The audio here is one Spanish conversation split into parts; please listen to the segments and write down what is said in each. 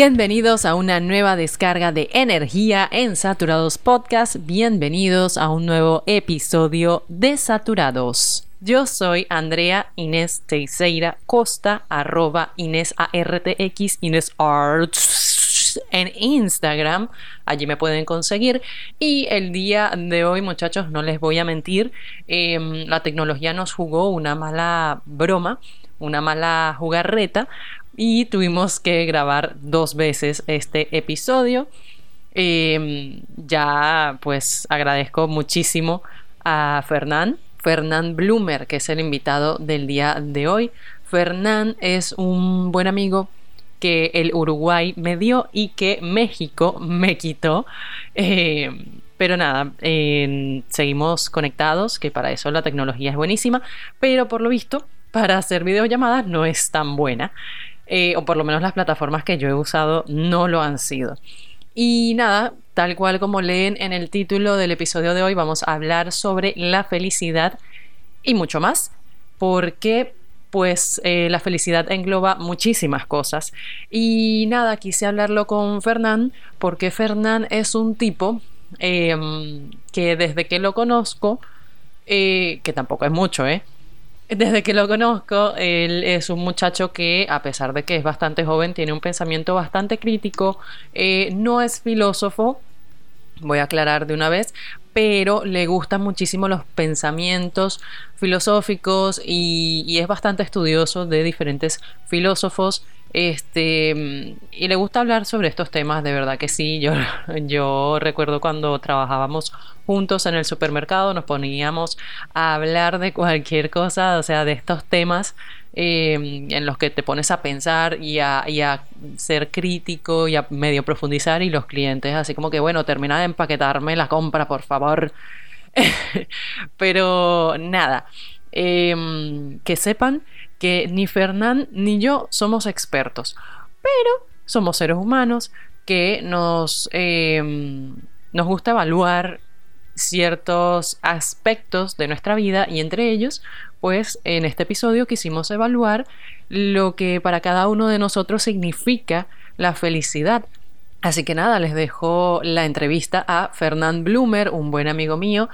Bienvenidos a una nueva descarga de energía en Saturados Podcast. Bienvenidos a un nuevo episodio de Saturados. Yo soy Andrea Inés Teixeira Costa, arroba Inés ARTX, Inés Arts en Instagram. Allí me pueden conseguir. Y el día de hoy, muchachos, no les voy a mentir, em, la tecnología nos jugó una mala broma, una mala jugarreta y tuvimos que grabar dos veces este episodio. Em, ya pues agradezco muchísimo a Fernán, Fernán Blumer, que es el invitado del día de hoy. Fernán es un buen amigo que el Uruguay me dio y que México me quitó. Em, pero nada, seguimos conectados, que para eso la tecnología es buenísima, pero por lo visto, para hacer videollamadas no es tan buena. Eh, o por lo menos las plataformas que yo he usado no lo han sido. Y nada, tal cual como leen en el título del episodio de hoy, vamos a hablar sobre la felicidad y mucho más, porque pues eh, la felicidad engloba muchísimas cosas. Y nada, quise hablarlo con Fernán, porque Fernán es un tipo em, que desde que lo conozco, eh, que tampoco es mucho, ¿eh? Desde que lo conozco, él es un muchacho que, a pesar de que es bastante joven, tiene un pensamiento bastante crítico, eh, no es filósofo, voy a aclarar de una vez, pero le gustan muchísimo los pensamientos filosóficos y, y es bastante estudioso de diferentes filósofos este, y le gusta hablar sobre estos temas, de verdad que sí. Yo, yo recuerdo cuando trabajábamos juntos en el supermercado, nos poníamos a hablar de cualquier cosa, o sea, de estos temas em, en los que te pones a pensar y a, y a, ser crítico y a medio profundizar. Y los clientes, así como que, bueno, termina de empaquetarme la compra, por favor. Pero nada, em, que sepan que ni Fernán ni yo somos expertos, pero somos seres humanos que nos, em, nos gusta evaluar ciertos aspectos de nuestra vida y entre ellos, pues en este episodio quisimos evaluar lo que para cada uno de nosotros significa la felicidad. Así que nada, les dejo la entrevista a Fernán Blumer, un buen amigo mío,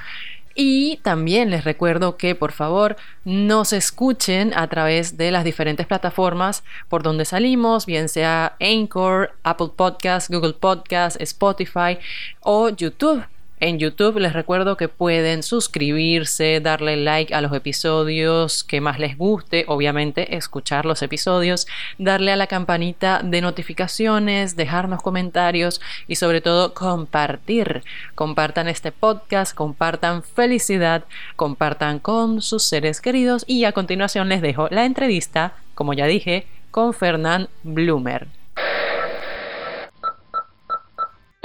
y también les recuerdo que por favor nos escuchen a través de las diferentes plataformas por donde salimos, bien sea Anchor, Apple Podcast, Google Podcast, Spotify o YouTube. En YouTube les recuerdo que pueden suscribirse, darle like a los episodios que más les guste, obviamente escuchar los episodios, darle a la campanita de notificaciones, dejarnos comentarios y sobre todo compartir. Compartan este podcast, compartan felicidad, compartan con sus seres queridos y a continuación les dejo la entrevista, como ya dije, con Fernán Blumer.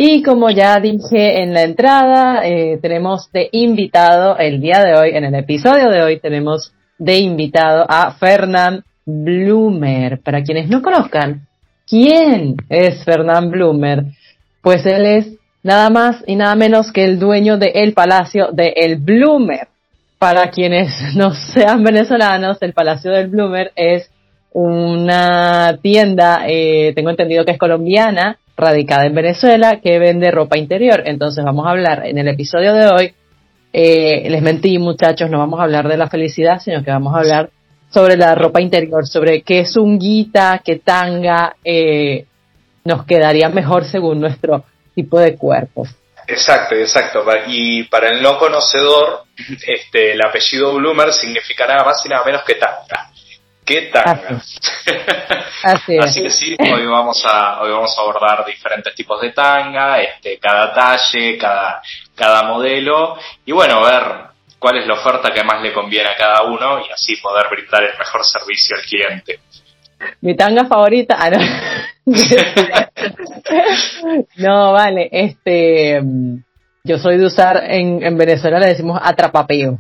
Y como ya dije en la entrada, eh, tenemos de invitado el día de hoy, en el episodio de hoy, tenemos de invitado a Fernand Blumer. Para quienes no conozcan, ¿quién es Fernand Blumer? Pues él es nada más y nada menos que el dueño del Palacio de El Blumer. Para quienes no sean venezolanos, el Palacio del Blumer es una tienda, eh, tengo entendido que es colombiana, radicada en Venezuela que vende ropa interior. Entonces vamos a hablar en el episodio de hoy, eh, les mentí muchachos, no vamos a hablar de la felicidad, sino que vamos a hablar sobre la ropa interior, sobre qué es un guita, qué tanga eh, nos quedaría mejor según nuestro tipo de cuerpo. Exacto, exacto. Y para el no conocedor, este, el apellido Bloomer significa nada más y nada menos que tanga. ¿Qué tanga? Así, Así, que sí, hoy vamos a hoy vamos a abordar diferentes tipos de tanga, este, cada talle, cada cada modelo y bueno, ver cuál es la oferta que más le conviene a cada uno y así poder brindar el mejor servicio al cliente. Mi tanga favorita, ah, no. no, vale, este, yo soy de usar en, en Venezuela le decimos atrapapeo.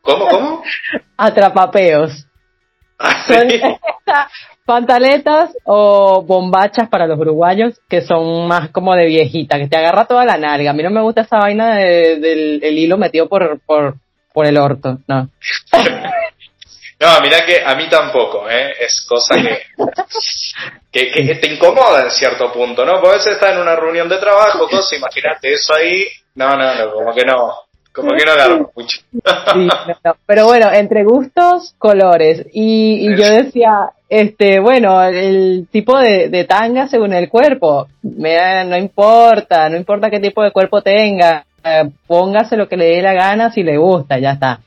¿Cómo, cómo? Atrapapeos. Son pantaletas o bombachas para los uruguayos que son más como de viejita, que te agarra toda la nalga. A mí no me gusta esa vaina del hilo metido por, por, por el orto, no. No, mira que a mí tampoco, ¿eh? Es cosa que, que, te incomoda en cierto punto, ¿no? Porque a veces estás en una reunión de trabajo, cosas, imagínate eso ahí. No, no, no, como que no. Como que no agarro mucho. Pero bueno, entre gustos, colores. Y, y yo decía, este, bueno, el tipo de, de tanga según el cuerpo. Me, no importa, no importa qué tipo de cuerpo tenga. Eh, póngase lo que le dé la gana si le gusta, ya está.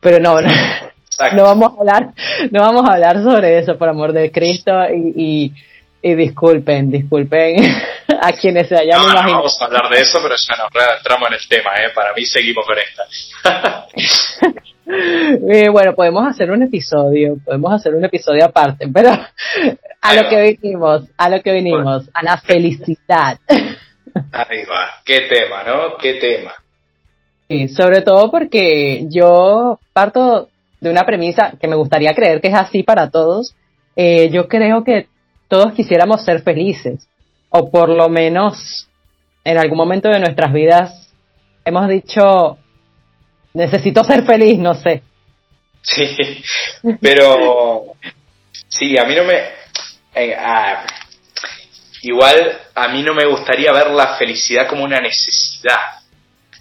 Pero no, no, vamos a hablar, no vamos a hablar sobre eso, por amor de Cristo, y, y, disculpen, disculpen a quienes se hayan no, No vamos a hablar de eso, pero ya nos entramos en el tema, ¿eh? Para mí seguimos con esta. Eh, bueno, podemos hacer un episodio, podemos hacer un episodio aparte, pero a lo que vinimos, a lo que vinimos, a la felicidad. Ahí va, qué tema, ¿no? Qué tema. Sí, sobre todo porque yo parto de una premisa que me gustaría creer que es así para todos. Eh, yo creo que todos quisiéramos ser felices, o por lo menos en algún momento de nuestras vidas hemos dicho, necesito ser feliz, no sé. Sí, pero sí, a mí no me... Eh, ah, igual a mí no me gustaría ver la felicidad como una necesidad.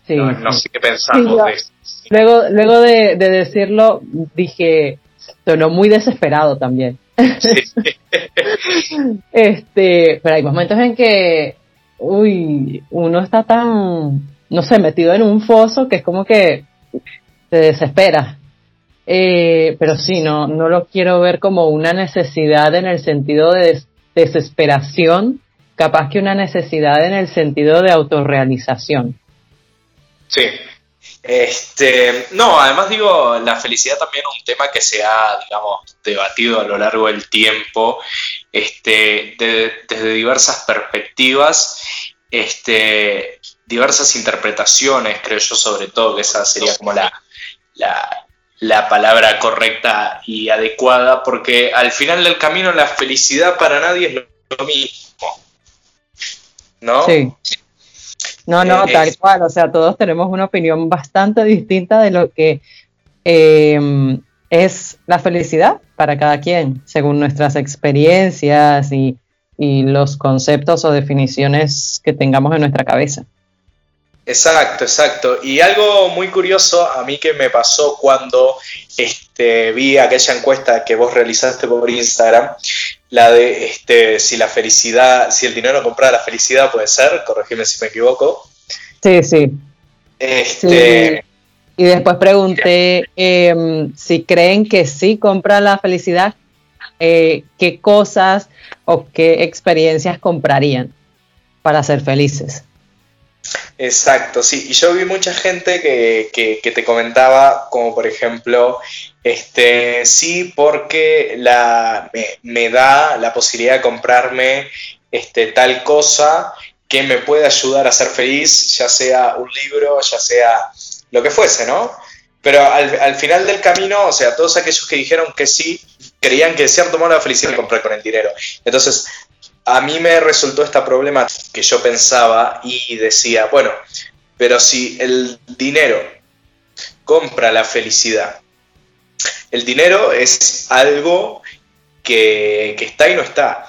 no, sé qué pensamos de eso. Luego, luego de, decirlo, dije, sonó muy desesperado también. este, pero hay momentos en que, uy, uno está tan, no sé, metido en un foso que es como que se desespera. Eh, pero sí, no, no lo quiero ver como una necesidad en el sentido de desesperación, capaz que una necesidad en el sentido de autorrealización. Sí, este, no, además digo, la felicidad también es un tema que se ha, digamos, debatido a lo largo del tiempo, este, desde diversas perspectivas, este, diversas interpretaciones, creo yo sobre todo, que esa sería como la, la, la palabra correcta y adecuada, porque al final del camino la felicidad para nadie es lo mismo. ¿No? Sí. No, no, eh, tal cual. O sea, todos tenemos una opinión bastante distinta de lo que em, es la felicidad para cada quien, según nuestras experiencias y, los conceptos o definiciones que tengamos en nuestra cabeza. Exacto, exacto. Y algo muy curioso a mí que me pasó cuando este, vi aquella encuesta que vos realizaste por Instagram, la de este, si la felicidad, si el dinero compra la felicidad, puede ser, corregime si me equivoco. Sí, sí. Este, Y después pregunté em, si creen que sí compra la felicidad, eh, qué cosas o qué experiencias comprarían para ser felices. Exacto, sí. Y yo vi mucha gente que, que, te comentaba, como por ejemplo, este, sí, porque la, me, da la posibilidad de comprarme este, tal cosa que me puede ayudar a ser feliz, ya sea un libro, ya sea lo que fuese, ¿no? Pero al, final del camino, o sea, todos aquellos que dijeron que sí, creían que de cierto modo la felicidad comprar con el dinero. Entonces, a mí me resultó esta problema que yo pensaba y decía, bueno, pero si el dinero compra la felicidad, el dinero es algo que, está y no está.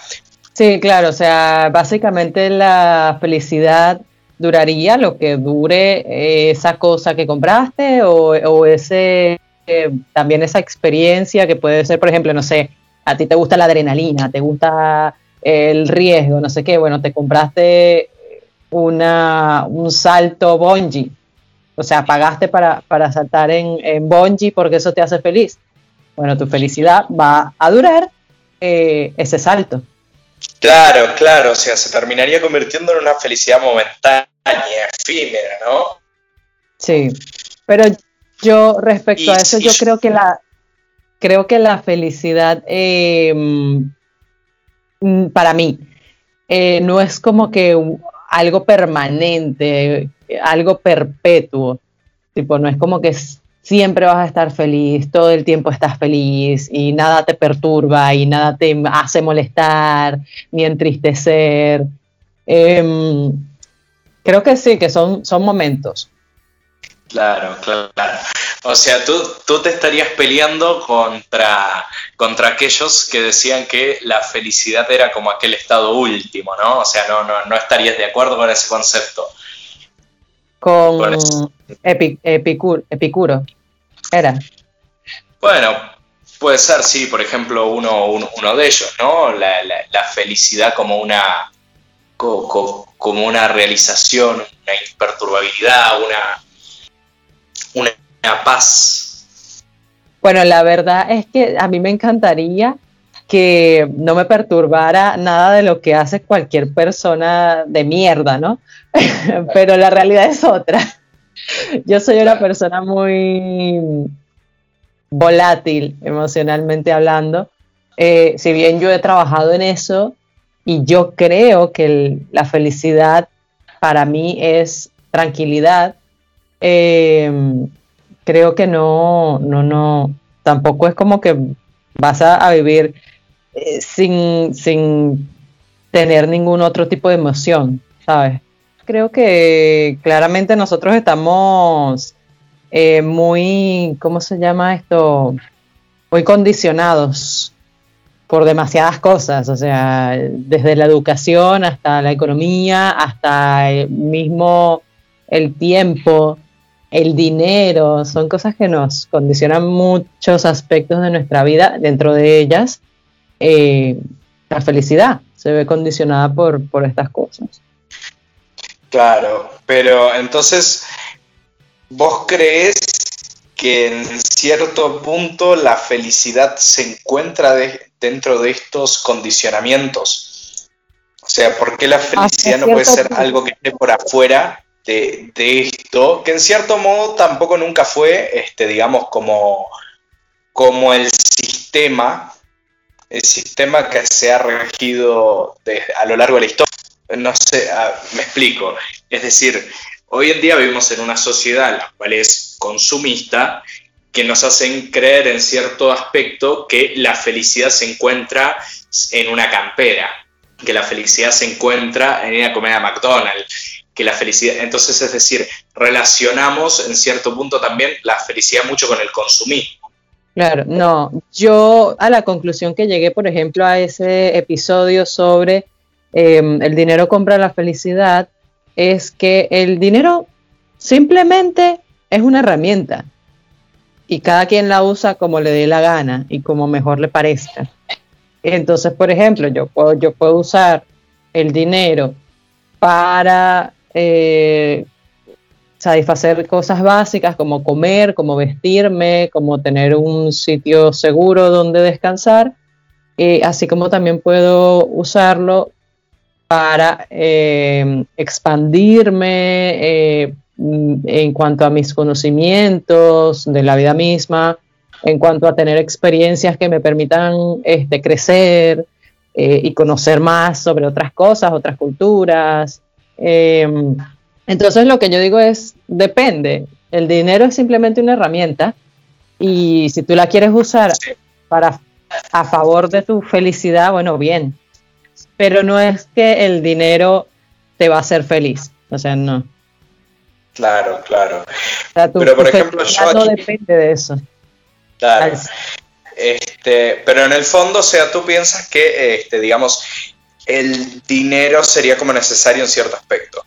Sí, claro, o sea, básicamente la felicidad duraría lo que dure esa cosa que compraste o, ese eh, también esa experiencia que puede ser, por ejemplo, no sé, a ti te gusta la adrenalina, te gusta el riesgo, no sé qué, bueno, te compraste una, un salto bungee, o sea, pagaste para, para saltar en, en bungee porque eso te hace feliz. Bueno, tu felicidad va a durar eh, ese salto. Claro, claro, o sea, se terminaría convirtiendo en una felicidad momentánea, efímera, ¿no? Sí, pero yo respecto a eso, yo creo que la creo que la felicidad eh, para mí, eh, no es como que algo permanente, algo perpetuo. Tipo, no es como que siempre vas a estar feliz, todo el tiempo estás feliz y nada te perturba y nada te hace molestar ni entristecer. Em, creo que sí, que son, son momentos. Claro, claro. O sea, tú, tú te estarías peleando contra, contra aquellos que decían que la felicidad era como aquel estado último, ¿no? O sea, no, no, no estarías de acuerdo con ese concepto. Con, Epicuro. Era. Bueno, puede ser, sí, por ejemplo, uno, uno, de ellos, ¿no? La, la, felicidad como una, como una realización, una imperturbabilidad, una, una paz. Bueno, la verdad es que a mí me encantaría que no me perturbara nada de lo que hace cualquier persona de mierda, ¿no? Pero la realidad es otra. Yo soy una persona muy volátil emocionalmente hablando. Eh, si bien yo he trabajado en eso y yo creo que la felicidad para mí es tranquilidad, eh, creo que no, no, no, tampoco es como que vas a, vivir eh, sin, sin tener ningún otro tipo de emoción, ¿sabes? Creo que claramente nosotros estamos eh, muy, ¿cómo se llama esto? Muy condicionados por demasiadas cosas, o sea, desde la educación hasta la economía, hasta el mismo el tiempo, el dinero, son cosas que nos condicionan muchos aspectos de nuestra vida, dentro de ellas eh, la felicidad se ve condicionada por, por estas cosas. Claro, pero entonces, ¿vos crees que en cierto punto la felicidad se encuentra dentro de estos condicionamientos? O sea, ¿por qué la felicidad no puede ser algo que esté por afuera de, esto, que en cierto modo tampoco nunca fue, este, digamos, como, como el sistema, el sistema que se ha regido a lo largo de la historia. No sé, me explico. Es decir, hoy en día vivimos en una sociedad la cual es consumista, que nos hacen creer en cierto aspecto que la felicidad se encuentra en una campera, que la felicidad se encuentra en una comida McDonald's, que la felicidad, entonces es decir, relacionamos en cierto punto también la felicidad mucho con el consumismo. Claro, no, yo a la conclusión que llegué, por ejemplo, a ese episodio sobre em, el dinero compra la felicidad, es que el dinero simplemente es una herramienta y cada quien la usa como le dé la gana y como mejor le parezca. Entonces, por ejemplo, yo puedo, yo puedo usar el dinero para eh, satisfacer cosas básicas como comer, como vestirme, como tener un sitio seguro donde descansar, eh, así como también puedo usarlo para eh, expandirme en cuanto a mis conocimientos de la vida misma, en cuanto a tener experiencias que me permitan este, crecer y conocer más sobre otras cosas, otras culturas, Em, entonces lo que yo digo es, depende. El dinero es simplemente una herramienta y si tú la quieres usar para a favor de tu felicidad, bueno, bien. Pero no es que el dinero te va a hacer feliz. O sea, no. Claro, claro. pero por ejemplo, yo no depende de eso. Claro. Este, pero en el fondo, o sea, tú piensas que, este, digamos, el dinero sería como necesario en cierto aspecto.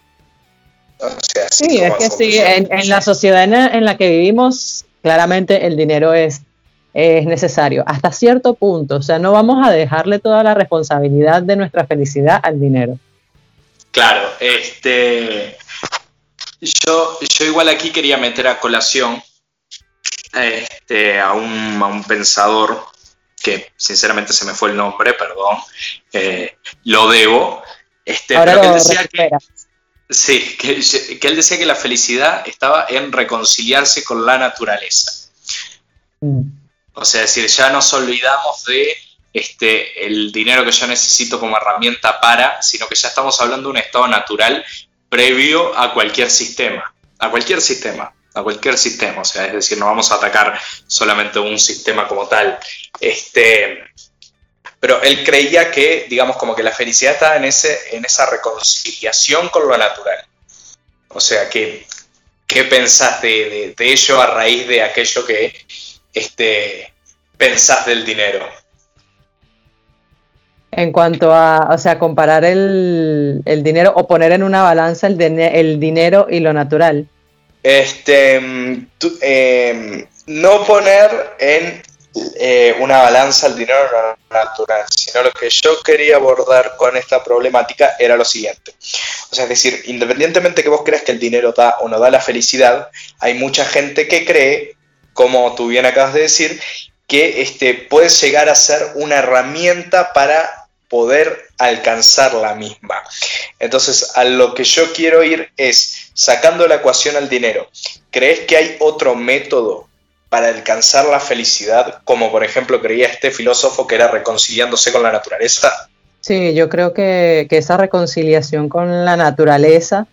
sí, es que sí, en, la sociedad en la, que vivimos, claramente el dinero es, es necesario, hasta cierto punto, o sea, no vamos a dejarle toda la responsabilidad de nuestra felicidad al dinero. Claro, este, yo, yo igual aquí quería meter a colación este, a, un, a un pensador que sinceramente se me fue el nombre, perdón, eh, lo debo, este, pero que él decía que, sí, que, él decía que la felicidad estaba en reconciliarse con la naturaleza. Mm. O sea, es decir, ya nos olvidamos de este, el dinero que yo necesito como herramienta para, sino que ya estamos hablando de un estado natural previo a cualquier sistema, a cualquier sistema a cualquier sistema, o sea, es decir, no vamos a atacar solamente un sistema como tal. Este, pero él creía que, digamos, como que la felicidad estaba en, ese, en esa reconciliación con lo natural. O sea, que ¿qué pensás de, ello a raíz de aquello que este, pensás del dinero? En cuanto a, o sea, comparar el, dinero o poner en una balanza el, el dinero y lo natural. Este, mm, em, no poner en eh, una balanza el dinero natural, sino lo que yo quería abordar con esta problemática era lo siguiente. O sea, es decir, independientemente que vos creas que el dinero da o no da la felicidad, hay mucha gente que cree, como tú bien acabas de decir, que este, puede llegar a ser una herramienta para poder alcanzar la misma. Entonces, a lo que yo quiero ir es, sacando la ecuación al dinero, ¿crees que hay otro método para alcanzar la felicidad, como por ejemplo creía este filósofo que era reconciliándose con la naturaleza? Sí, yo creo que, esa reconciliación con la naturaleza,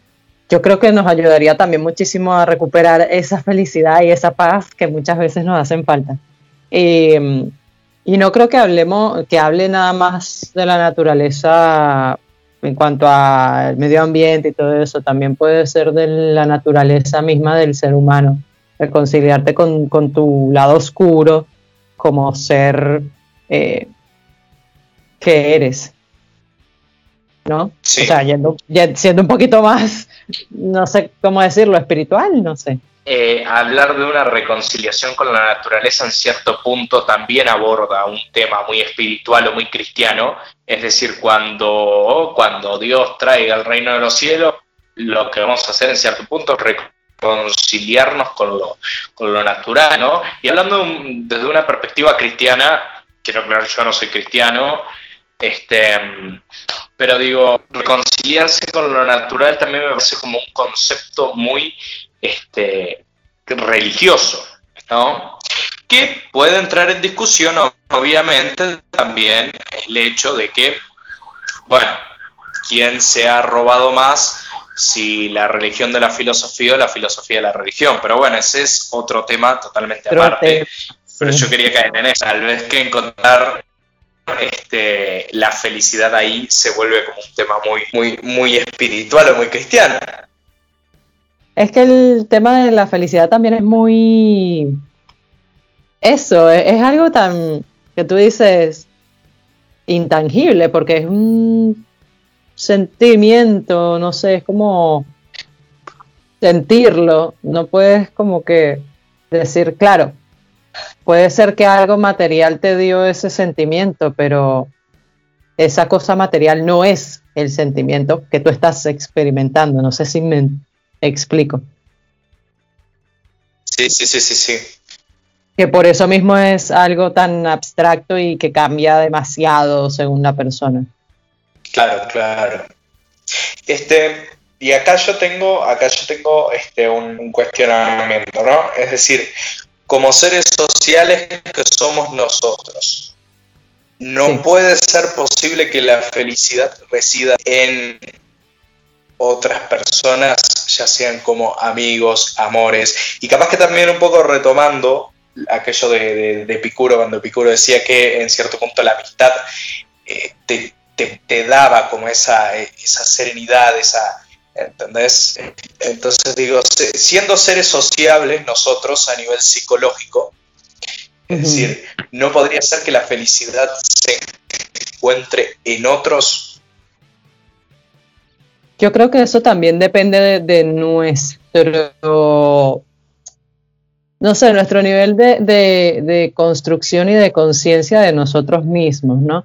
yo creo que nos ayudaría también muchísimo a recuperar esa felicidad y esa paz que muchas veces nos hacen falta. Y, no creo que hablemos, que hable nada más de la naturaleza en cuanto al medio ambiente y todo eso, también puede ser de la naturaleza misma del ser humano reconciliarte con, tu lado oscuro como ser eh, que eres. ¿No? O sea, siendo un poquito más, no sé cómo decirlo, espiritual, no sé. Eh, hablar de una reconciliación con la naturaleza en cierto punto también aborda un tema muy espiritual o muy cristiano, es decir, cuando, cuando Dios traiga el reino de los cielos, lo que vamos a hacer en cierto punto es conciliarnos con lo, con lo natural, ¿no? Y hablando desde una perspectiva cristiana, quiero aclarar, yo no soy cristiano, este, pero digo, reconciliarse con lo natural también me parece como un concepto muy este, religioso, ¿no? Que puede entrar en discusión, obviamente, también el hecho de que, bueno, quién se ha robado más si la religión de la filosofía o la filosofía de la religión. Pero bueno, ese es otro tema totalmente aparte. Pero yo quería caer en eso. Tal vez que encontrar este, la felicidad ahí se vuelve como un tema muy, muy, muy espiritual o muy cristiano. Es que el tema de la felicidad también es muy... Eso, es algo tan que tú dices intangible, porque es un sentimiento, no sé, es como sentirlo, no puedes como que decir, claro, puede ser que algo material te dio ese sentimiento, pero esa cosa material no es el sentimiento que tú estás experimentando, no sé si me explico. Sí, sí, sí, sí, sí. Que por eso mismo es algo tan abstracto y que cambia demasiado según la persona. Claro, claro. Este, y acá yo tengo, acá yo tengo este, un, cuestionamiento, ¿no? Es decir, como seres sociales que somos nosotros, no puede ser posible que la felicidad resida en otras personas, ya sean como amigos, amores, y capaz que también un poco retomando aquello de, de, Epicuro, cuando Epicuro decía que en cierto punto la amistad eh, te, te, daba como esa, esa serenidad, esa, ¿entendés? Entonces digo, siendo seres sociables nosotros a nivel psicológico, es decir, no podría ser que la felicidad se encuentre en otros. Yo creo que eso también depende de, nuestro, no sé, nuestro nivel de, de construcción y de conciencia de nosotros mismos, ¿no?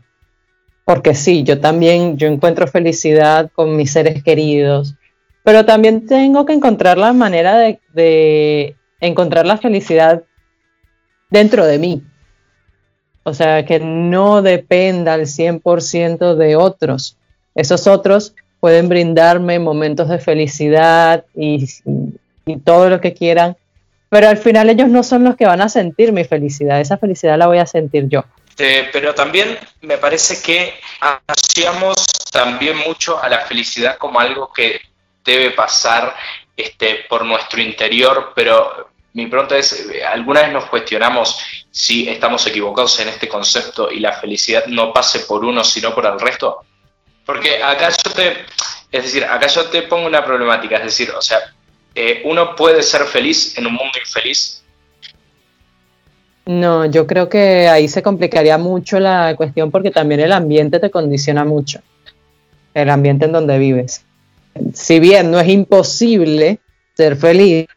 Porque sí, yo también, yo encuentro felicidad con mis seres queridos, pero también tengo que encontrar la manera de, encontrar la felicidad dentro de mí. O sea, que no dependa al 100% de otros. Esos otros pueden brindarme momentos de felicidad y, y, todo lo que quieran, pero al final ellos no son los que van a sentir mi felicidad. Esa felicidad la voy a sentir yo. Este, pero también me parece que asociamos también mucho a la felicidad como algo que debe pasar este, por nuestro interior, pero mi pregunta es, ¿alguna vez nos cuestionamos si estamos equivocados en este concepto y la felicidad no pase por uno sino por el resto? Porque acá yo te, es decir, acá yo te pongo una problemática, es decir, o sea, eh, ¿uno puede ser feliz en un mundo infeliz? No, yo creo que ahí se complicaría mucho la cuestión porque también el ambiente te condiciona mucho, el ambiente en donde vives. Si bien no es imposible ser feliz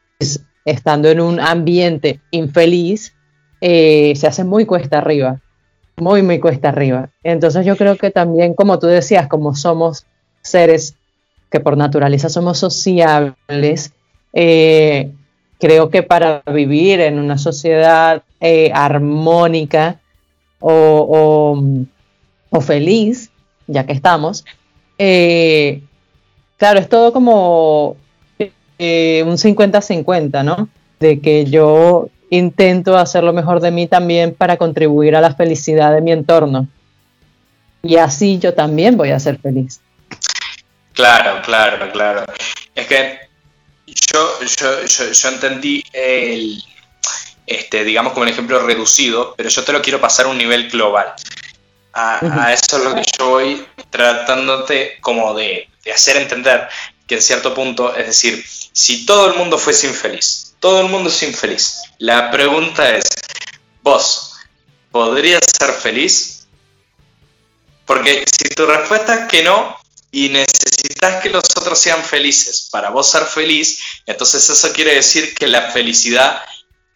estando en un ambiente infeliz, eh, se hace muy cuesta arriba, muy, muy cuesta arriba. Entonces yo creo que también, como tú decías, como somos seres que por naturaleza somos sociables, eh, creo que para vivir en una sociedad eh, armónica o, feliz, ya que estamos, eh, claro, es todo como eh, un 50-50, ¿no? De que yo intento hacer lo mejor de mí también para contribuir a la felicidad de mi entorno. Y así yo también voy a ser feliz. Claro, claro, claro. Es que yo, yo, yo, entendí el, este, digamos como un ejemplo reducido, pero yo te lo quiero pasar a un nivel global. A, eso es lo que yo voy tratándote como de, de, hacer entender que en cierto punto, es decir, si todo el mundo fuese infeliz, todo el mundo es infeliz, la pregunta es, vos, ¿podrías ser feliz? Porque si tu respuesta es que no, y necesitas que los otros sean felices para vos ser feliz, entonces eso quiere decir que la felicidad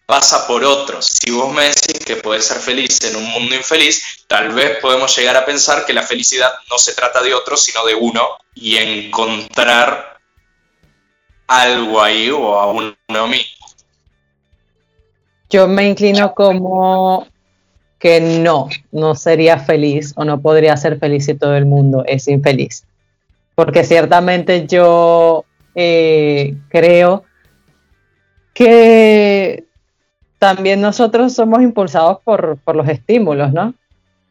pasa por otros. Si vos me decís que puedes ser feliz en un mundo infeliz, tal vez podemos llegar a pensar que la felicidad no se trata de otros, sino de uno y encontrar algo ahí o a uno mismo. Yo me inclino como que no, no sería feliz o no podría ser feliz si todo el mundo es infeliz porque ciertamente yo eh, creo que también nosotros somos impulsados por, los estímulos, ¿no?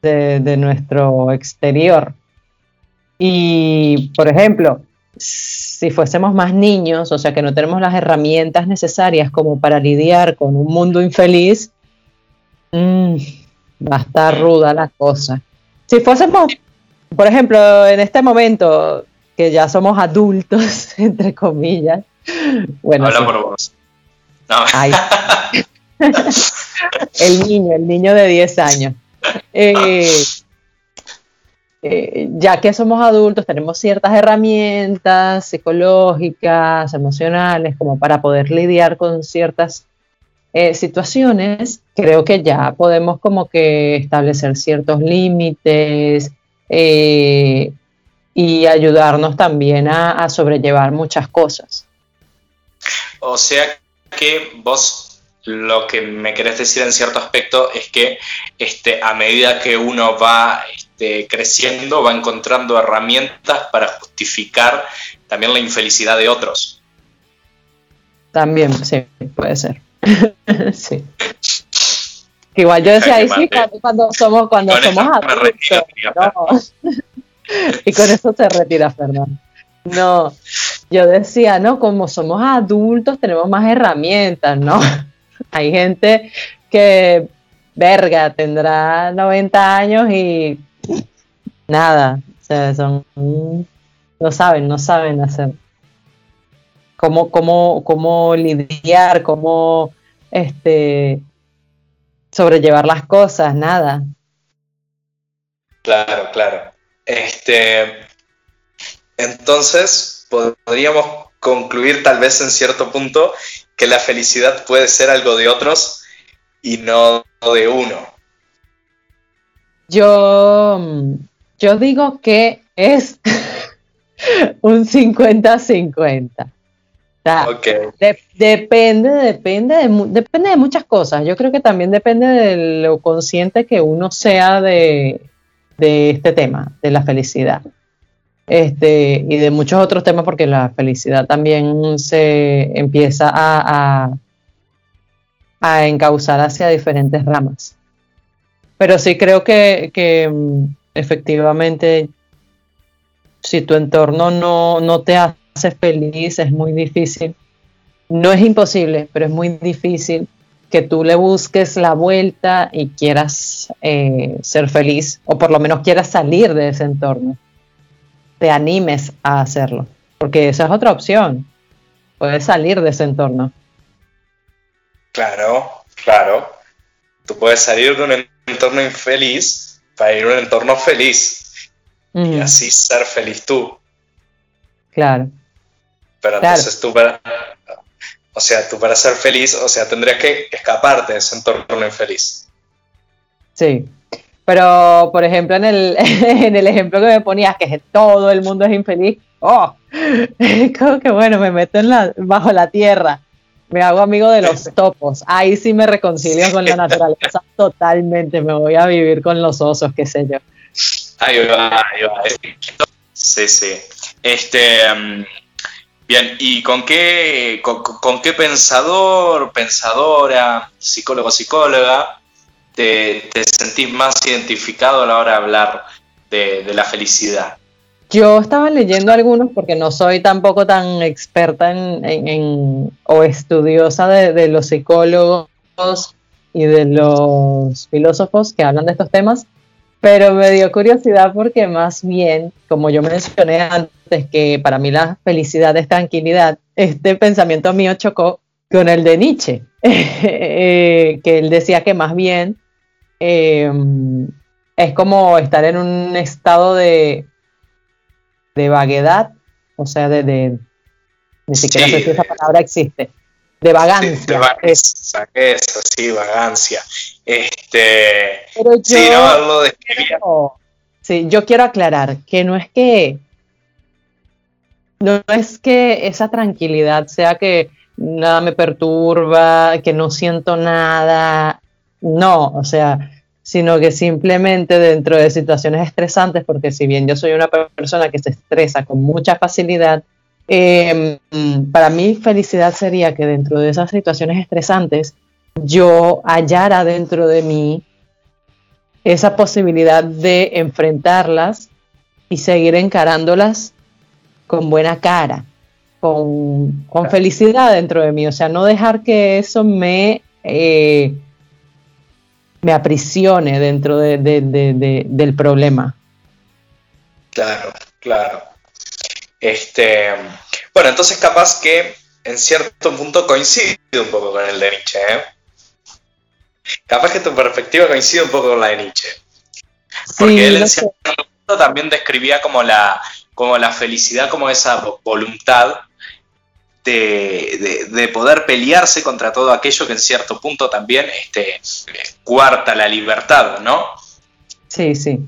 De, de, nuestro exterior. Y, por ejemplo, si fuésemos más niños, o sea, que no tenemos las herramientas necesarias como para lidiar con un mundo infeliz, mm, va a estar ruda la cosa. Si fuésemos, por ejemplo, en este momento, que ya somos adultos, entre comillas. Bueno, Habla por vos. el niño, el niño de 10 años. Eh, eh, ya que somos adultos, tenemos ciertas herramientas psicológicas, emocionales, como para poder lidiar con ciertas eh, situaciones, creo que ya podemos como que establecer ciertos límites, y ayudarnos también a, sobrellevar muchas cosas. O sea que vos lo que me querés decir en cierto aspecto es que este, a medida que uno va este, creciendo, va encontrando herramientas para justificar también la infelicidad de otros. También, sí, puede ser. sí. Igual yo decía, ahí sí, cuando, somos, cuando somos adultos. y con eso se retira Fernando. No, yo decía, no, como somos adultos tenemos más herramientas, ¿no? Hay gente que, verga, tendrá 90 años y nada, o sea, son, no saben, no saben hacer. Cómo, cómo, cómo lidiar, cómo este, sobrellevar las cosas, nada. Claro, claro. Este, entonces, podríamos concluir tal vez en cierto punto que la felicidad puede ser algo de otros y no de uno. Yo, yo digo que es un 50-50. depende, depende de, depende de muchas cosas. Yo creo que también depende de lo consciente que uno sea de, de este tema, de la felicidad. Este, y de muchos otros temas, porque la felicidad también se empieza a, a, encauzar hacia diferentes ramas. Pero sí creo que, que mm, efectivamente, si tu entorno no, no te hace feliz, es muy difícil. No es imposible, pero es muy difícil que tú le busques la vuelta y quieras eh, ser feliz, o por lo menos quieras salir de ese entorno, te animes a hacerlo, porque esa es otra opción. puedes salir de ese entorno. Claro, claro. Tú puedes salir de un entorno infeliz para ir a un entorno feliz y así ser feliz tú. Claro. Pero entonces tú para, o sea, tú para ser feliz, o sea, tendrías que escaparte de ese entorno infeliz. Sí. Pero, por ejemplo, en el, en el ejemplo que me ponías, que todo el mundo es infeliz, oh, como que bueno, me meto en la, bajo la tierra, me hago amigo de los topos, ahí sí me reconcilio con la naturaleza totalmente, me voy a vivir con los osos, qué sé yo. Ahí va, ahí va. Sí, sí. Este, mm, bien, ¿y con qué, con qué pensador, pensadora, psicólogo, psicóloga te, sentís más identificado a la hora de hablar de, la felicidad? Yo estaba leyendo algunos porque no soy tampoco tan experta en, o estudiosa de, los psicólogos y de los filósofos que hablan de estos temas, pero me dio curiosidad porque más bien, como yo mencioné antes, que para mí la felicidad es tranquilidad, este pensamiento mío chocó con el de Nietzsche, eh, que él decía que más bien Em, es como estar en un estado de, de vaguedad, o sea, de, de ni siquiera sé si esa palabra existe, de vagancia. de eso, sí, vagancia. Este, yo, sí, no, lo sí, yo quiero aclarar que no es que no es que esa tranquilidad sea que nada me perturba, que no siento nada, no, o sea, sino que simplemente dentro de situaciones estresantes, porque si bien yo soy una persona que se estresa con mucha facilidad, em, para mí felicidad sería que dentro de esas situaciones estresantes yo hallara dentro de mí esa posibilidad de enfrentarlas y seguir encarándolas con buena cara, con, felicidad dentro de mí, o sea, no dejar que eso me... Eh, me aprisione dentro del problema. Claro, claro. Este, bueno, entonces capaz que en cierto punto coincide un poco con el de Nietzsche. ¿eh? Capaz que tu perspectiva coincide un poco con la de Nietzsche. Porque él en cierto punto también describía como la, como la felicidad, como esa voluntad de, poder pelearse contra todo aquello que en cierto punto también este, cuarta la libertad, ¿no? Sí, sí.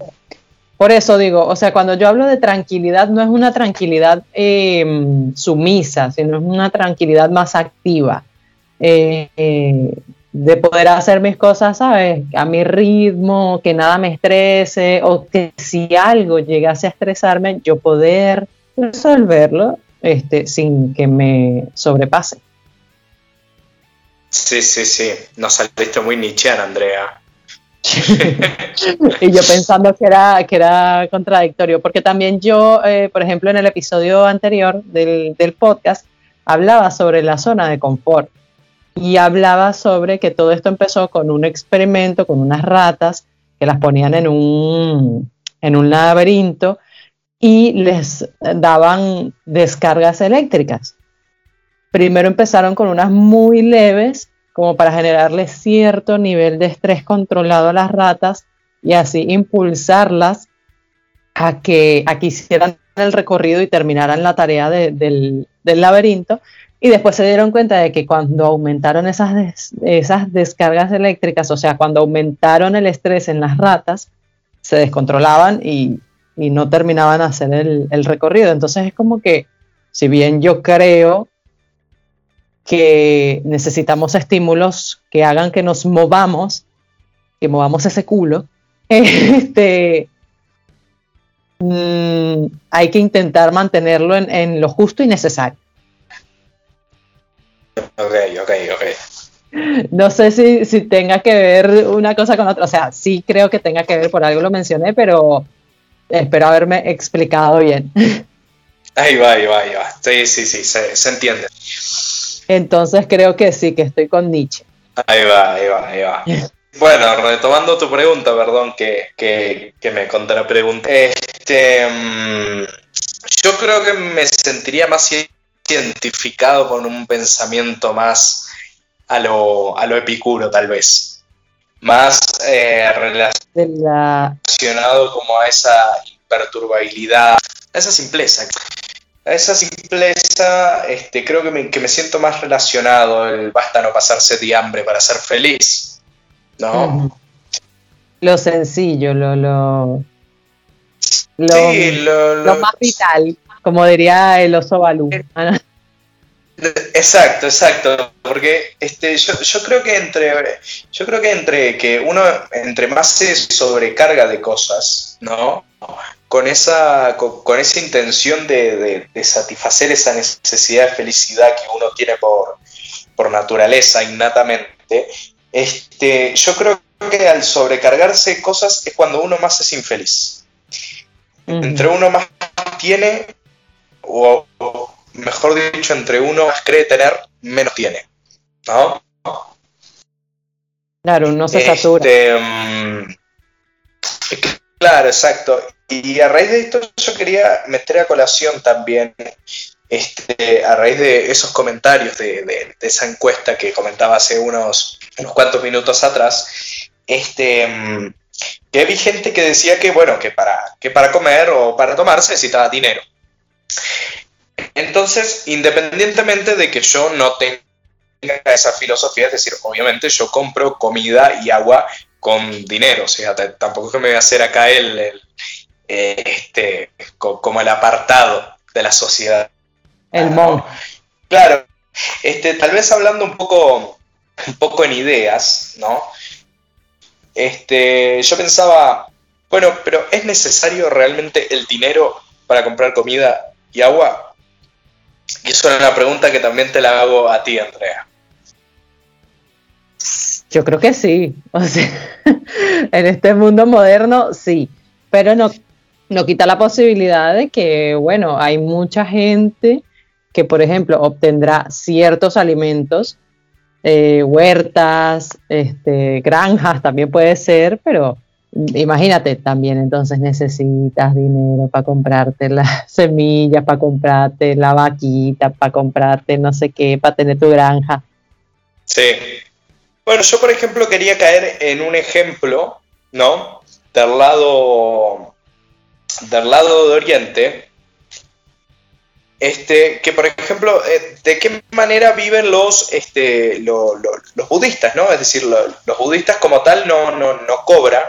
Por eso digo, o sea, cuando yo hablo de tranquilidad, no es una tranquilidad em, sumisa, sino es una tranquilidad más activa. Eh, eh, de poder hacer mis cosas, ¿sabes? A mi ritmo, que nada me estrese, o que si algo llegase a estresarme, yo poder resolverlo este, sin que me sobrepase. Sí, sí, sí. Nos saliste muy nicheana, Andrea. y yo pensando que era, que era contradictorio, porque también yo, eh, por ejemplo, en el episodio anterior del, del, podcast, hablaba sobre la zona de confort y hablaba sobre que todo esto empezó con un experimento, con unas ratas que las ponían en un, en un laberinto y les daban descargas eléctricas. Primero empezaron con unas muy leves, como para generarles cierto nivel de estrés controlado a las ratas y así impulsarlas a que, a hicieran el recorrido y terminaran la tarea del, laberinto. Y después se dieron cuenta de que cuando aumentaron esas, esas descargas eléctricas, o sea, cuando aumentaron el estrés en las ratas, se descontrolaban y y no terminaban a hacer el, recorrido. Entonces es como que, si bien yo creo que necesitamos estímulos que hagan que nos movamos, que movamos ese culo, este, mm, hay que intentar mantenerlo en, lo justo y necesario. Ok, ok, ok. No sé si, si, tenga que ver una cosa con otra. O sea, sí creo que tenga que ver, por algo lo mencioné, pero Espero haberme explicado bien. Ahí va, ahí va, ahí va. Sí, sí, sí, se, entiende. Entonces creo que sí, que estoy con Nietzsche. Ahí va, ahí va, ahí va. Bueno, retomando tu pregunta, perdón que, que, que me contrapregunté. Este, mm, yo creo que me sentiría más identificado con un pensamiento más a lo, a lo epicuro, tal vez. Más eh, relacionado como a esa imperturbabilidad, a esa simpleza. A esa simpleza este, creo que me, que me siento más relacionado, el basta no pasarse de hambre para ser feliz. ¿No? Lo sencillo, lo, lo, lo, más vital, como diría el oso Balú. Exacto, exacto, porque este, yo, yo, creo que entre, yo creo que entre que uno entre más se sobrecarga de cosas, ¿no? Con esa, con, esa intención de, satisfacer esa necesidad de felicidad que uno tiene por, por naturaleza innatamente, este, yo creo que al sobrecargarse cosas es cuando uno más es infeliz. Entre uno más tiene, o, mejor dicho, entre uno más cree tener, menos tiene. ¿No? Claro, no se satura. Este, mm, claro, exacto. Y a raíz de esto yo quería meter a colación también, este, a raíz de esos comentarios de, esa encuesta que comentaba hace unos, unos cuantos minutos atrás, este, mm, que vi gente que decía que, bueno, que para, que para comer o para tomar se necesitaba dinero. Entonces, independientemente de que yo no tenga esa filosofía, es decir, obviamente yo compro comida y agua con dinero, o sea, tampoco es que me voy a hacer acá el, eh, este, como el apartado de la sociedad. El mon. Claro, este, tal vez hablando un poco, un poco en ideas, ¿no? este, yo pensaba, bueno, pero ¿es necesario realmente el dinero para comprar comida y agua? Y eso es una pregunta que también te la hago a ti, Andrea. Yo creo que sí. O sea, en este mundo moderno, sí. Pero no, no quita la posibilidad de que, bueno, hay mucha gente que, por ejemplo, obtendrá ciertos alimentos eh, huertas, este, granjas también puede ser, pero imagínate, también entonces necesitas dinero para comprarte las semillas, para comprarte la vaquita, para comprarte no sé qué, para tener tu granja. Sí. Bueno, yo por ejemplo quería caer en un ejemplo, ¿no? Del lado del lado de Oriente, este, que por ejemplo, eh, ¿de qué manera viven los, este, los budistas, ¿no? Es decir, los budistas como tal no, no, no cobran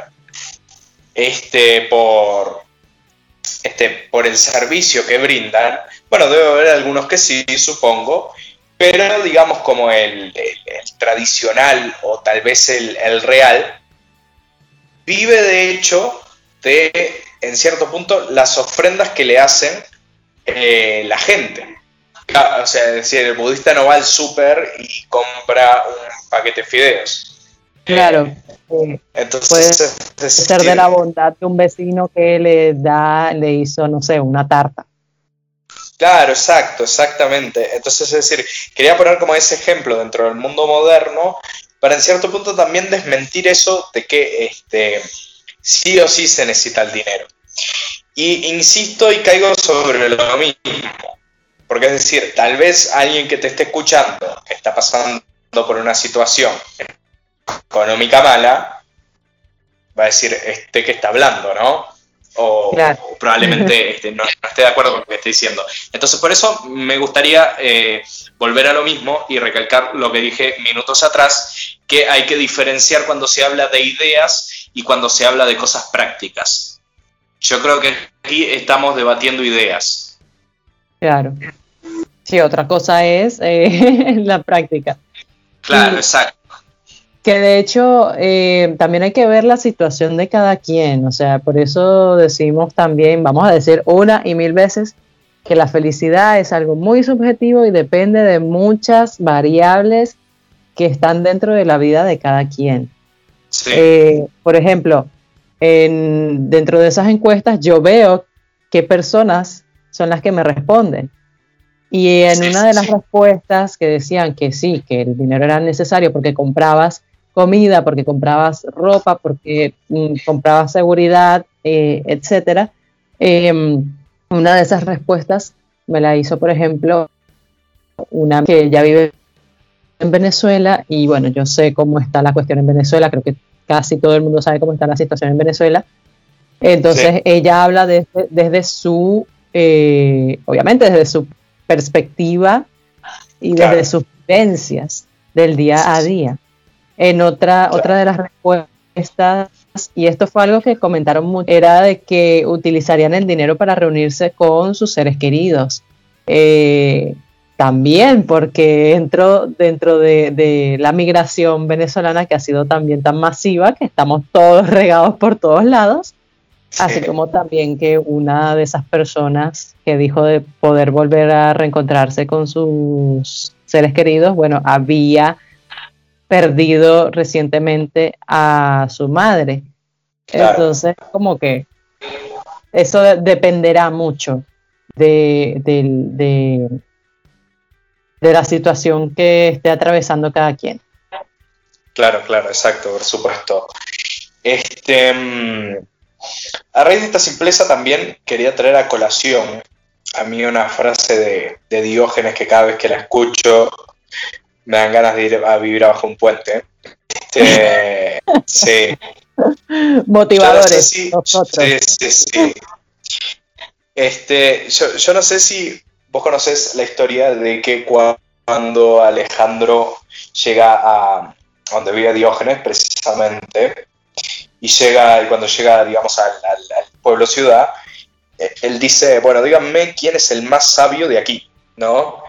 este, por, este, por el servicio que brindan. Bueno, debe haber algunos que sí, supongo, pero digamos como el, tradicional o tal vez el, real, vive de hecho de, en cierto punto, las ofrendas que le hacen eh, la gente. O sea, es decir, el budista no va al súper y compra un paquete de fideos. Claro. Eh, entonces, puede ser de la bondad de un vecino que le da, le hizo, no sé, una tarta. Claro, exacto, exactamente. Entonces, es decir, quería poner como ese ejemplo dentro del mundo moderno para en cierto punto también desmentir eso de que este, sí o sí se necesita el dinero. Y insisto y caigo sobre lo mismo. Porque es decir, tal vez alguien que te esté escuchando, que está pasando por una situación económica mala, va a decir, este que está hablando, ¿no? O, probablemente este, no, esté de acuerdo con lo que estoy diciendo. Entonces, por eso me gustaría eh, volver a lo mismo y recalcar lo que dije minutos atrás, que hay que diferenciar cuando se habla de ideas y cuando se habla de cosas prácticas. Yo creo que aquí estamos debatiendo ideas. Claro. Sí, otra cosa es eh, la práctica. Claro, exacto. Que de hecho eh, también hay que ver la situación de cada quien, o sea, por eso decimos también, vamos a decir una y mil veces, que la felicidad es algo muy subjetivo y depende de muchas variables que están dentro de la vida de cada quien. Sí. Eh, por ejemplo, dentro de esas encuestas yo veo qué personas son las que me responden. Y en una de las respuestas que decían que sí, que el dinero era necesario porque comprabas comida, porque comprabas ropa, porque mm, comprabas seguridad, eh, etcétera, em, una de esas respuestas me la hizo, por ejemplo, una que ya vive en Venezuela y bueno, yo sé cómo está la cuestión en Venezuela, creo que casi todo el mundo sabe cómo está la situación en Venezuela. Entonces ella habla desde, desde su, eh, obviamente desde su perspectiva y desde sus vivencias del día a día. En otra, otra de las respuestas, y esto fue algo que comentaron mucho, era de que utilizarían el dinero para reunirse con sus seres queridos. Eh, también porque entró dentro de, la migración venezolana que ha sido también tan masiva que estamos todos regados por todos lados, así como también que una de esas personas que dijo de poder volver a reencontrarse con sus seres queridos, bueno, había perdido recientemente a su madre. Entonces, como que eso dependerá mucho de, de, de la situación que esté atravesando cada quien. Claro, claro, exacto, por supuesto. Este, mm, a raíz de esta simpleza también quería traer a colación a mí una frase de, Diógenes que cada vez que la escucho me dan ganas de ir a vivir abajo un puente. Este, sí. Motivadores. sí, sí, sí. Este, yo, yo no sé si Vos conocés la historia de que cuando Alejandro llega a donde vive Diógenes, precisamente, y llega, y cuando llega, digamos, al, pueblo ciudad, eh, él dice, bueno, díganme quién es el más sabio de aquí, ¿no?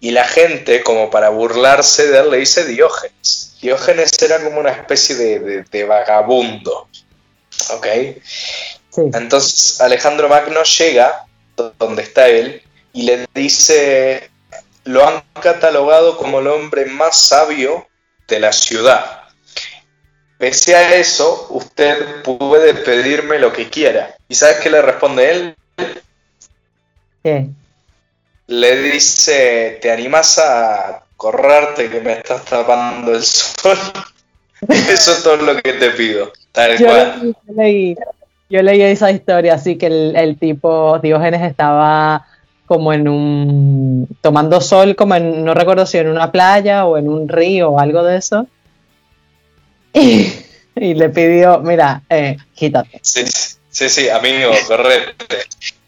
Y la gente, como para burlarse de él, le dice Diógenes. Diógenes era como una especie de, vagabundo, ¿ok? Entonces Alejandro Magno llega donde está él y le dice, lo han catalogado como el hombre más sabio de la ciudad. Pese a eso, usted puede pedirme lo que quiera. ¿Y sabes qué le responde él? ¿Qué? Le dice, ¿te animas a correrte que me estás tapando el sol? Eso es todo lo que te pido. Tal yo, cual. Leí, yo leí esa historia, así que el, el tipo Diógenes estaba como en un, tomando sol, como en, no recuerdo si en una playa o en un río o algo de eso. Y, le pidió, mira, eh, quítate. Sí, sí, sí, amigo, correte,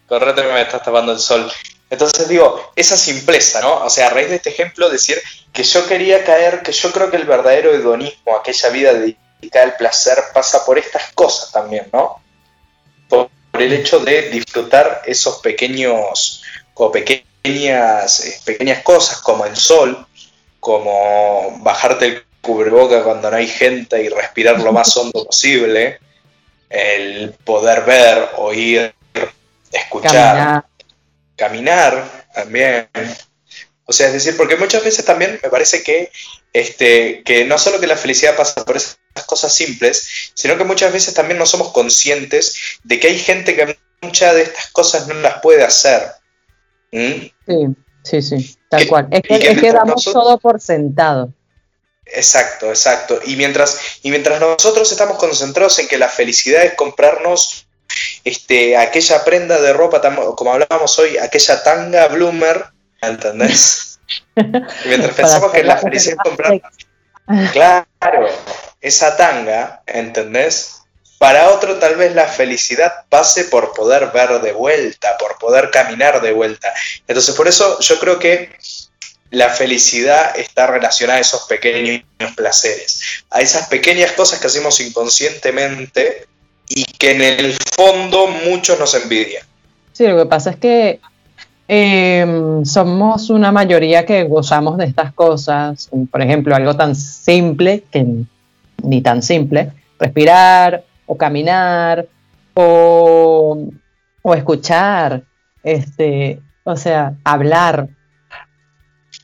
correte que me estás tapando el sol. Entonces digo, esa simpleza, ¿no? O sea, a raíz de este ejemplo, decir que yo quería caer, que yo creo que el verdadero hedonismo, aquella vida dedicada al placer, pasa por estas cosas también, ¿no? Por el hecho de disfrutar esos pequeños o pequeñas, eh, pequeñas cosas como el sol, como bajarte el cubreboca cuando no hay gente y respirar lo más hondo posible, el poder ver, oír, escuchar, caminar, también. O sea, es decir, porque muchas veces también me parece que, este, que no solo que la felicidad pasa por esas cosas simples, sino que muchas veces también no somos conscientes de que hay gente que muchas de estas cosas no las puede hacer. Sí, sí, sí, tal cual. Es que, damos todo por sentado. Exacto, exacto. Y mientras, y mientras nosotros estamos concentrados en que la felicidad es comprarnos este, aquella prenda de ropa, como hablábamos hoy, aquella tanga bloomer, ¿entendés? mientras pensamos que la felicidad es comprar... Claro, esa tanga, ¿entendés? Para otro tal vez la felicidad pase por poder ver de vuelta, por poder caminar de vuelta. Entonces por eso yo creo que la felicidad está relacionada a esos pequeños placeres, a esas pequeñas cosas que hacemos inconscientemente y que en el fondo muchos nos envidian. Sí, lo que pasa es que em, somos una mayoría que gozamos de estas cosas, por ejemplo, algo tan simple que ni tan simple, respirar, o caminar, o, escuchar, este, o sea, hablar.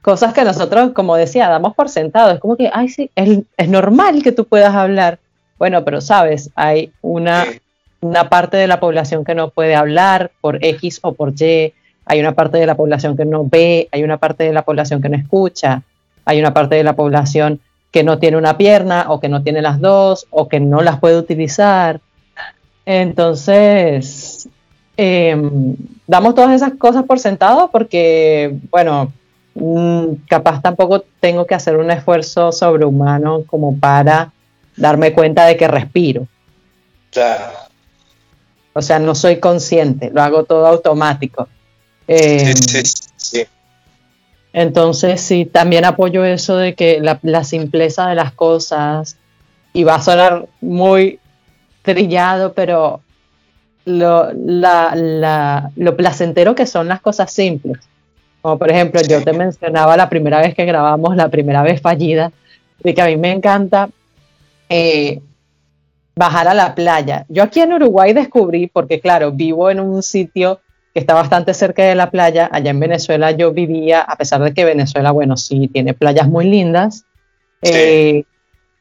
Cosas que nosotros, como decía, damos por sentado. Es como que, ay, sí, es normal que tú puedas hablar. Bueno, pero sabes, hay una, una parte de la población que no puede hablar por X o por Y, hay una parte de la población que no ve, hay una parte de la población que no escucha, hay una parte de la población que no tiene una pierna o que no tiene las dos o que no las puede utilizar. Entonces, em, damos todas esas cosas por sentado porque, bueno, mm, capaz tampoco tengo que hacer un esfuerzo sobrehumano como para darme cuenta de que respiro. Claro. O sea, no soy consciente, lo hago todo automático. Eh, sí, sí, Entonces, sí, también apoyo eso de que la, simpleza de las cosas, y va a sonar muy trillado, pero lo, lo placentero que son las cosas simples. Como por ejemplo, yo te mencionaba la primera vez que grabamos, la primera vez fallida, de que a mí me encanta eh, bajar a la playa. Yo aquí en Uruguay descubrí, porque claro, vivo en un sitio que está bastante cerca de la playa, allá en Venezuela yo vivía, a pesar de que Venezuela, bueno, sí, tiene playas muy lindas, eh,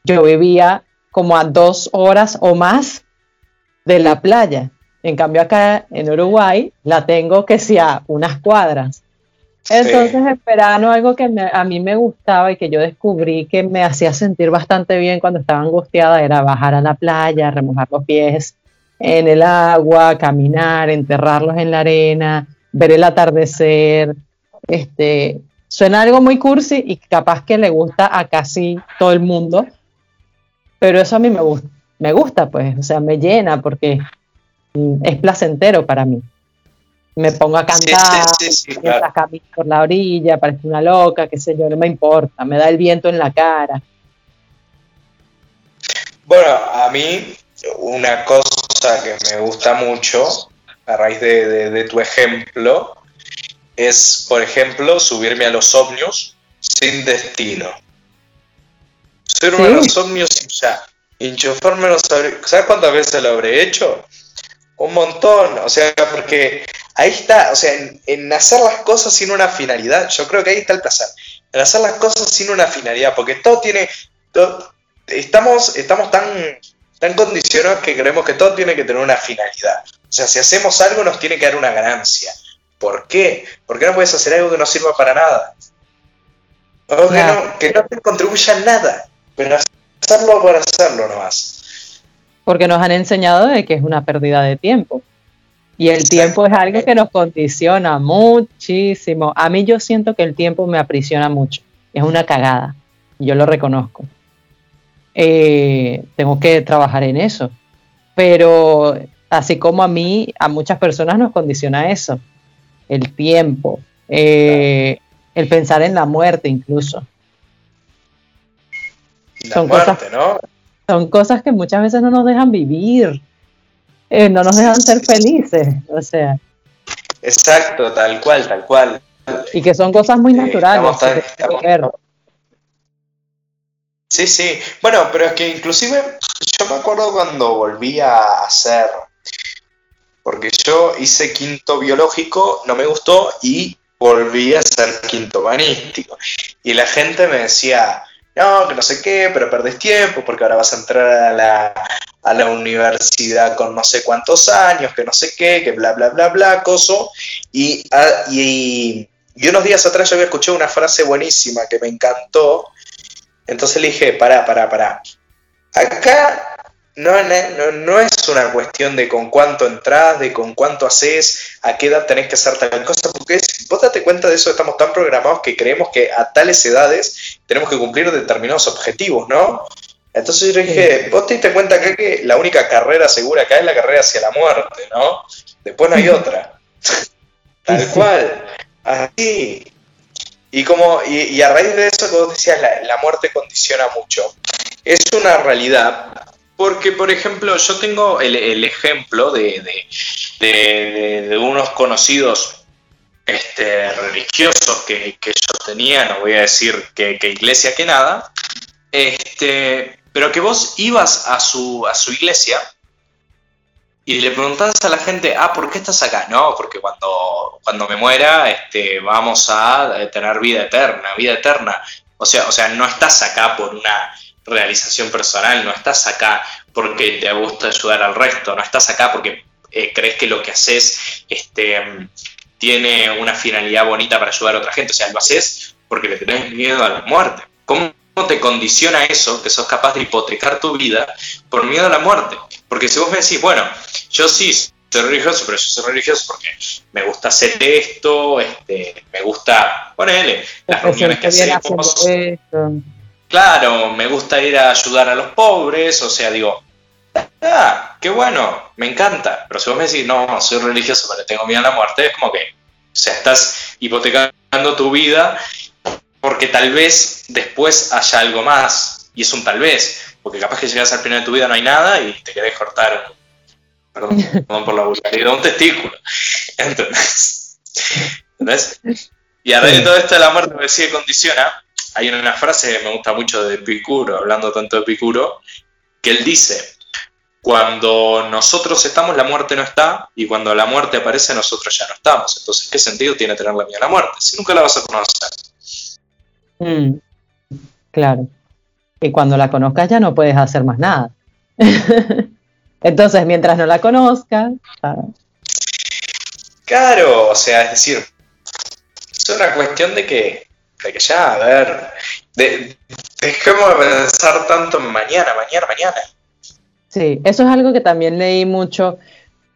yo vivía como a dos horas o más de la playa. En cambio acá en Uruguay la tengo que sea unas cuadras. Entonces, en verano, algo que a mí me gustaba y que yo descubrí que me hacía sentir bastante bien cuando estaba angustiada era bajar a la playa, remojar los pies en el agua, caminar, enterrarlos en la arena, ver el atardecer. Este, suena algo muy cursi y capaz que le gusta a casi todo el mundo, pero eso a mí me gusta, me gusta pues, o sea, me llena porque es placentero para mí me pongo a cantar, sí, por la orilla, parece una loca, qué sé yo, no me importa, me da el viento en la cara. Bueno, a mí una cosa que me gusta mucho, a raíz de, tu ejemplo, es, por ejemplo, subirme a los ovnios sin destino. Uno de los ovnios y ya. Enchufarme los ¿Sabes cuántas veces lo habré hecho? Un montón. O sea, porque ahí está, o sea, en, hacer las cosas sin una finalidad, yo creo que ahí está el placer, en hacer las cosas sin una finalidad, porque todo tiene, estamos, estamos tan, tan condicionados que creemos que todo tiene que tener una finalidad. O sea, si hacemos algo nos tiene que dar una ganancia. ¿Por qué? ¿Por qué no puedes hacer algo que no sirva para nada? O que, no, que no te contribuya a nada, pero hacerlo por hacerlo nomás. Porque nos han enseñado de que es una pérdida de tiempo. Y el tiempo es algo que nos condiciona muchísimo. A mí yo siento que el tiempo me aprisiona mucho. Es una cagada. Yo lo reconozco. Eh, tengo que trabajar en eso. Pero así como a mí, a muchas personas nos condiciona eso. El tiempo. Eh, el pensar en la muerte incluso. son cosas, ¿no? Son cosas que muchas veces no nos dejan vivir. Eh, no nos dejan ser felices, o sea. Exacto, tal cual, tal cual. Y que son cosas muy naturales. Sí, sí. Bueno, pero es que inclusive yo me acuerdo cuando volví a hacer, porque yo hice quinto biológico, no me gustó y volví a hacer quinto humanístico. Y la gente me decía, no, que no sé qué, pero perdés tiempo porque ahora vas a entrar a la, a la universidad con no sé cuántos años, que no sé qué, que bla, bla, bla, bla, coso. Y, ah, y, unos días atrás yo había escuchado una frase buenísima que me encantó. Entonces le dije, pará, pará, pará. Acá no, no, no, es una cuestión de con cuánto entras, de con cuánto haces, a qué edad tenés que hacer tal cosa, porque es, vos date cuenta de eso, estamos tan programados que creemos que a tales edades tenemos que cumplir determinados objetivos, ¿no? Entonces yo dije, vos te diste cuenta acá que la única carrera segura acá es la carrera hacia la muerte, ¿no? Después no hay otra. Tal cual. Así. Y como, y, a raíz de eso que vos decías, la, muerte condiciona mucho. Es una realidad. Porque, por ejemplo, yo tengo el, ejemplo de, de, unos conocidos este, religiosos que, que, yo tenía, no voy a decir que, iglesia que nada, este, pero que vos ibas a su, a su iglesia y le preguntabas a la gente, ah, ¿por qué estás acá? No, porque cuando, cuando me muera este, vamos a tener vida eterna, vida eterna. O sea, o sea, no estás acá por una realización personal, no estás acá porque te gusta ayudar al resto, no estás acá porque eh, crees que lo que haces este, tiene una finalidad bonita para ayudar a otra gente, o sea, lo haces porque le tenés miedo a la muerte. ¿Cómo te condiciona eso, que sos capaz de hipotecar tu vida por miedo a la muerte. Porque si vos me decís, bueno, yo sí soy religioso, pero yo soy religioso porque me gusta hacer esto, este, me gusta, ponerle las reuniones que hacemos. Claro, me gusta ir a ayudar a los pobres, o sea, digo, ah, qué bueno, me encanta. Pero si vos me decís, no, soy religioso, pero tengo miedo a la muerte, es como que, o sea, estás hipotecando tu vida porque tal vez después haya algo más, y es un tal vez, porque capaz que llegas al final de tu vida no hay nada y te querés cortar, perdón, por la vulgaridad, un testículo. ¿Entendés? ¿Entendés? Y a raíz de todo esto de la muerte me sigue condiciona, hay una frase que me gusta mucho de Epicuro, hablando tanto de Epicuro, que él dice, cuando nosotros estamos, la muerte no está, y cuando la muerte aparece, nosotros ya no estamos. Entonces, ¿qué sentido tiene tener la mía a la muerte? Si nunca la vas a conocer. Mm, claro. Y cuando la conozcas ya no puedes hacer más nada. Entonces, mientras no la conozcas... Claro, o sea, es decir, es una cuestión de que, de que ya, a ver, de, dejemos de pensar tanto en mañana, mañana, mañana. Sí, eso es algo que también leí mucho.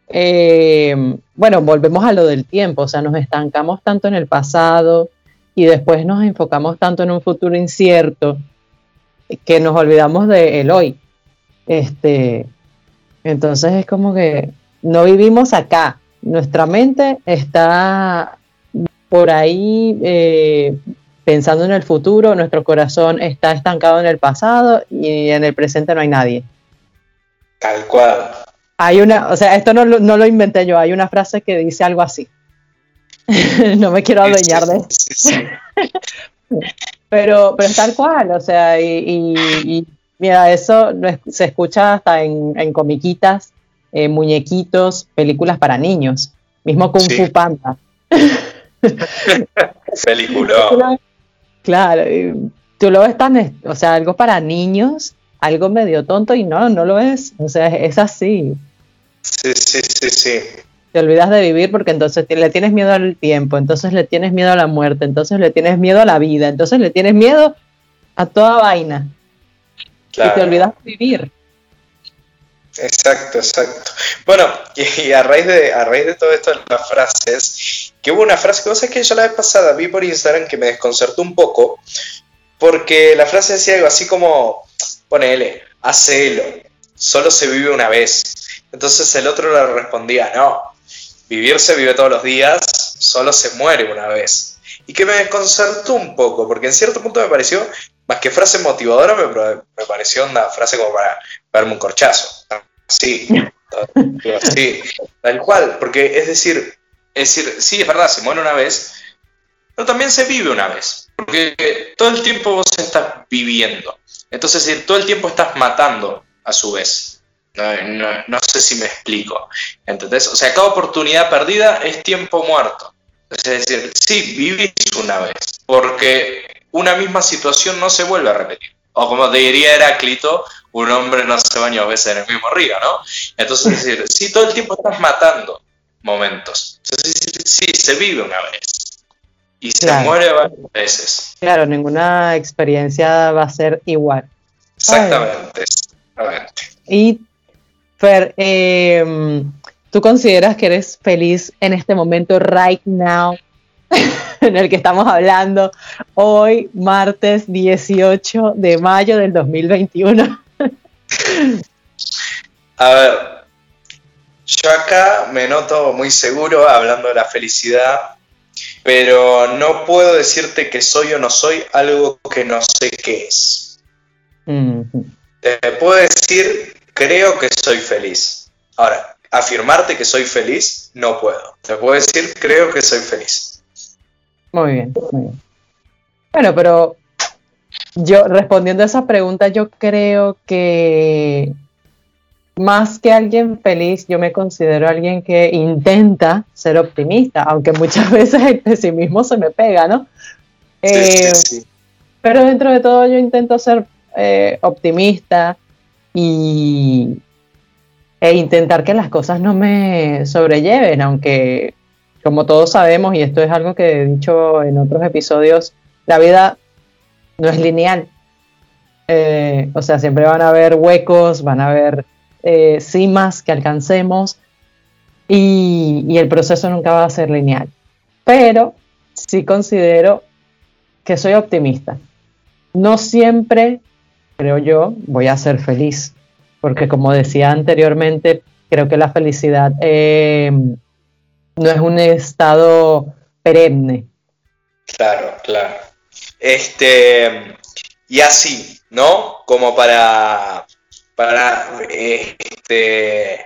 Eh, bueno, volvemos a lo del tiempo, o sea, nos estancamos tanto en el pasado y después nos enfocamos tanto en un futuro incierto que nos olvidamos de el hoy. Este, entonces es como que no vivimos acá, nuestra mente está por ahí eh, pensando en el futuro, nuestro corazón está estancado en el pasado y en el presente no hay nadie. Tal cual. Hay una, o sea, esto no, no lo inventé yo, hay una frase que dice algo así. no me quiero adueñar de eso. pero, pero tal cual, o sea, y, mira, eso se escucha hasta en, comiquitas, eh, muñequitos, películas para niños, mismo Kung Fu Panda. Película. Claro, tú lo ves tan, o sea, algo para niños algo medio tonto y no, no lo es. O sea, es así. Sí, sí, sí, sí. Te olvidas de vivir porque entonces le tienes miedo al tiempo, entonces le tienes miedo a la muerte, entonces le tienes miedo a la vida, entonces le tienes miedo a toda vaina. Y te olvidas de vivir. Exacto, exacto. Bueno, y a raíz de, a raíz de todo esto de las frases, que hubo una frase que vos sabés que yo la vez pasada vi por Instagram que me desconcertó un poco, porque la frase decía algo así como, ponele, hacelo, solo se vive una vez. Entonces el otro le respondía, no, vivir se vive todos los días, solo se muere una vez. Y que me desconcertó un poco, porque en cierto punto me pareció, más que frase motivadora, me, pareció una frase como para darme un corchazo. Sí, sí, tal cual, porque es decir, es decir, sí, es verdad, se muere una vez, pero también se vive una vez, porque todo el tiempo vos estás viviendo. Entonces, todo el tiempo estás matando a su vez. No, sé si me explico. ¿Entendés? O sea, cada oportunidad perdida es tiempo muerto. Es decir, sí, vivís una vez, porque una misma situación no se vuelve a repetir. O como diría Heráclito, un hombre no se baña dos veces en el mismo río, ¿no? Entonces, es decir, sí, todo el tiempo estás matando momentos. Entonces, sí, se vive una vez y se muere varias veces. Claro, ninguna experiencia va a ser igual. Exactamente, Y Fer, em, ¿tú consideras que eres feliz en este momento, right now, en el que estamos hablando, hoy, martes 18 de mayo del 2021? A ver, yo acá me noto muy seguro hablando de la felicidad pero no puedo decirte que soy o no soy algo que no sé qué es. Te puedo decir, creo que soy feliz. Ahora, afirmarte que soy feliz, no puedo. Te puedo decir, creo que soy feliz. Muy bien, muy bien. Bueno, pero yo respondiendo a esa pregunta, yo creo que más que alguien feliz, yo me considero alguien que intenta ser optimista, aunque muchas veces el pesimismo se me pega, ¿no? Eh, pero dentro de todo yo intento ser eh, optimista y, e intentar que las cosas no me sobrelleven, aunque como todos sabemos, y esto es algo que he dicho en otros episodios, la vida no es lineal. Eh, o sea, siempre van a haber huecos, van a haber eh, cimas que alcancemos, y, el proceso nunca va a ser lineal. Pero sí considero que soy optimista. No siempre, creo yo, voy a ser feliz, porque como decía anteriormente, creo que la felicidad eh, no es un estado perenne. Claro, claro. Este, y así, ¿no? Como para, para, este,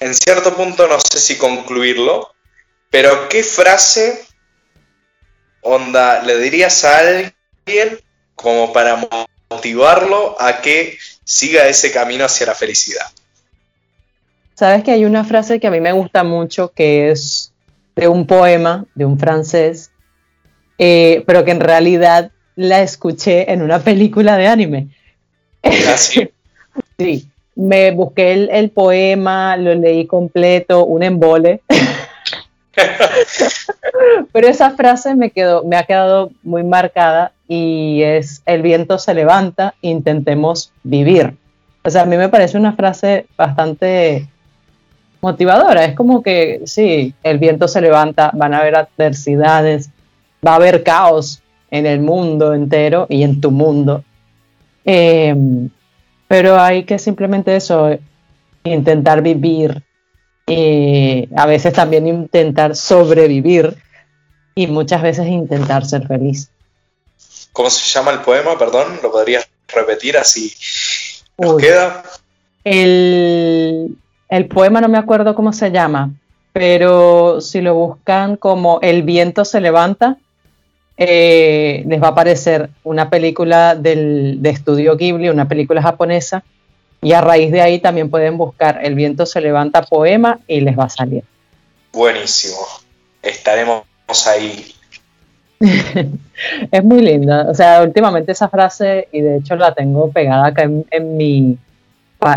en cierto punto no sé si concluirlo, pero ¿qué frase onda le dirías a alguien como para motivarlo a que siga ese camino hacia la felicidad? Sabes que hay una frase que a mí me gusta mucho que es de un poema de un francés, eh, pero que en realidad la escuché en una película de anime. ¿Ah, sí? me busqué el, el, poema, lo leí completo, un embole. Pero esa frase me, quedó, me ha quedado muy marcada y es el viento se levanta, intentemos vivir. O sea, a mí me parece una frase bastante motivadora. Es como que, sí, el viento se levanta, van a haber adversidades, va a haber caos en el mundo entero y en tu mundo. Em, pero hay que simplemente eso, intentar vivir, y a veces también intentar sobrevivir y muchas veces intentar ser feliz. ¿Cómo se llama el poema? Perdón, ¿lo podrías repetir así? ¿Nos queda? El, el poema no me acuerdo cómo se llama, pero si lo buscan como El viento se levanta, eh, les va a aparecer una película del, de estudio Ghibli, una película japonesa, y a raíz de ahí también pueden buscar El viento se levanta poema y les va a salir. Buenísimo, estaremos ahí. es muy linda, o sea, últimamente esa frase, y de hecho la tengo pegada acá en, mi,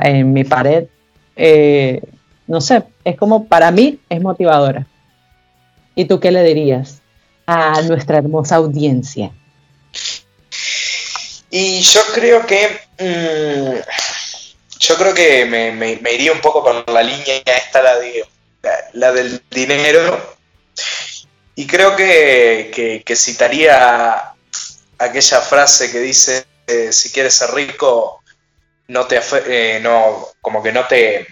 en mi pared, eh, no sé, es como para mí es motivadora. ¿Y tú qué le dirías a nuestra hermosa audiencia? Y yo creo que mm, yo creo que me, iría un poco con la línea esta, la, de, la, del dinero, y creo que, citaría aquella frase que dice, eh, si quieres ser rico, no te eh, no, como que no te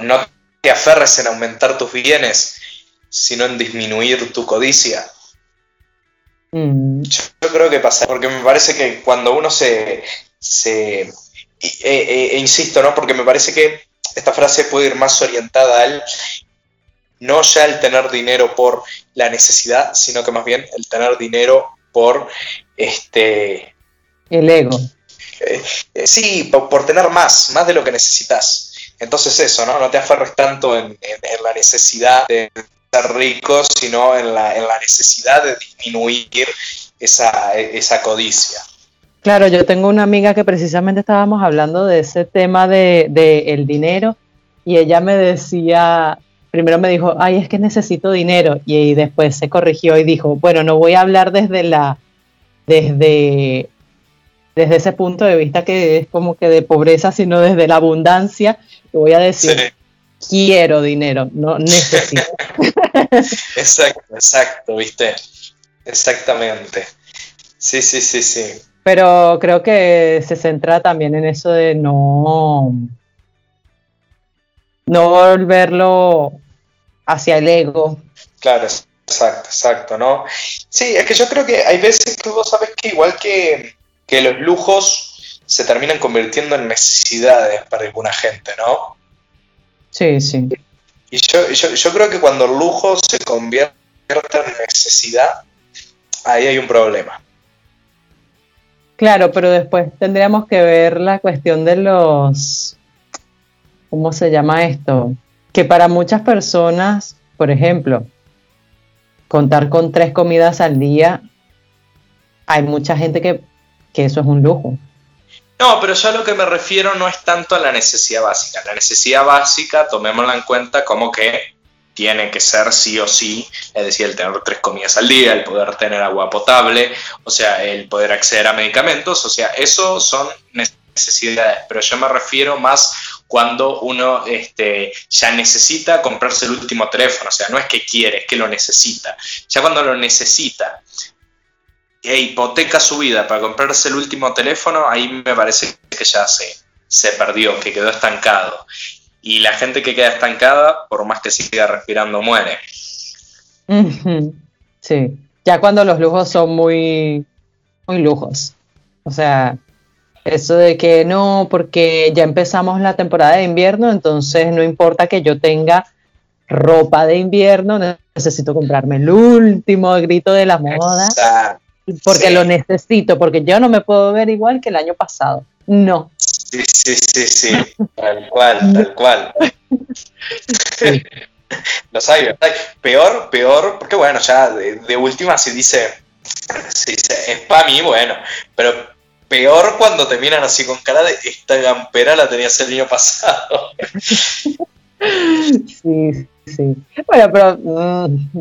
no, te aferres en aumentar tus bienes, sino en disminuir tu codicia. Mm. Yo, creo que pasa, porque me parece que cuando uno se, se e, insisto, ¿no? Porque me parece que esta frase puede ir más orientada al no ya el tener dinero por la necesidad, sino que más bien el tener dinero por este el ego. Eh, eh, sí, por, tener más, más de lo que necesitas. Entonces eso, ¿no? No te aferres tanto en, la necesidad de ser rico, sino en la, en la necesidad de disminuir esa, esa codicia. Claro, yo tengo una amiga que precisamente estábamos hablando de ese tema de, el dinero y ella me decía, primero me dijo, ay, es que necesito dinero y, después se corrigió y dijo, bueno, no voy a hablar desde la, desde, desde ese punto de vista que es como que de pobreza, sino desde la abundancia, voy a decir, quiero dinero, no necesito. exacto, exacto, viste, exactamente. Sí, sí, sí, sí. Pero creo que se centra también en eso de no, no volverlo hacia el ego. Claro, exacto, exacto, ¿no? Sí, es que yo creo que hay veces que vos sabes que igual que, los lujos se terminan convirtiendo en necesidades para alguna gente, ¿no? Sí, sí. Y yo, yo, yo creo que cuando el lujo se convierte en necesidad, ahí hay un problema. Claro, pero después tendríamos que ver la cuestión de los, ¿cómo se llama esto? Que para muchas personas, por ejemplo, contar con tres comidas al día, hay mucha gente que, que eso es un lujo. No, pero yo a lo que me refiero no es tanto a la necesidad básica. La necesidad básica, tomémosla en cuenta como que tiene que ser sí o sí, es decir, el tener tres comidas al día, el poder tener agua potable, o sea, el poder acceder a medicamentos, o sea, eso son necesidades, pero yo me refiero más cuando uno este, ya necesita comprarse el último teléfono. O sea, no es que quiere, es que lo necesita. Ya cuando lo necesita e hipoteca su vida para comprarse el último teléfono, ahí me parece que ya se, se perdió, que quedó estancado. Y la gente que queda estancada, por más que siga respirando, muere. Sí, ya cuando los lujos son muy, muy lujos. O sea, eso de que no, porque ya empezamos la temporada de invierno, entonces no importa que yo tenga ropa de invierno, necesito comprarme el último grito de la moda. Porque lo necesito, porque yo no me puedo ver igual que el año pasado. No. Sí, sí, sí, sí. Tal cual, tal cual. Los hay, Peor, peor, porque bueno, ya de, última se dice, se dice, es para mí, bueno, pero peor cuando te miran así con cara de esta gampera la tenías el año pasado. Sí, sí. Bueno, pero mm,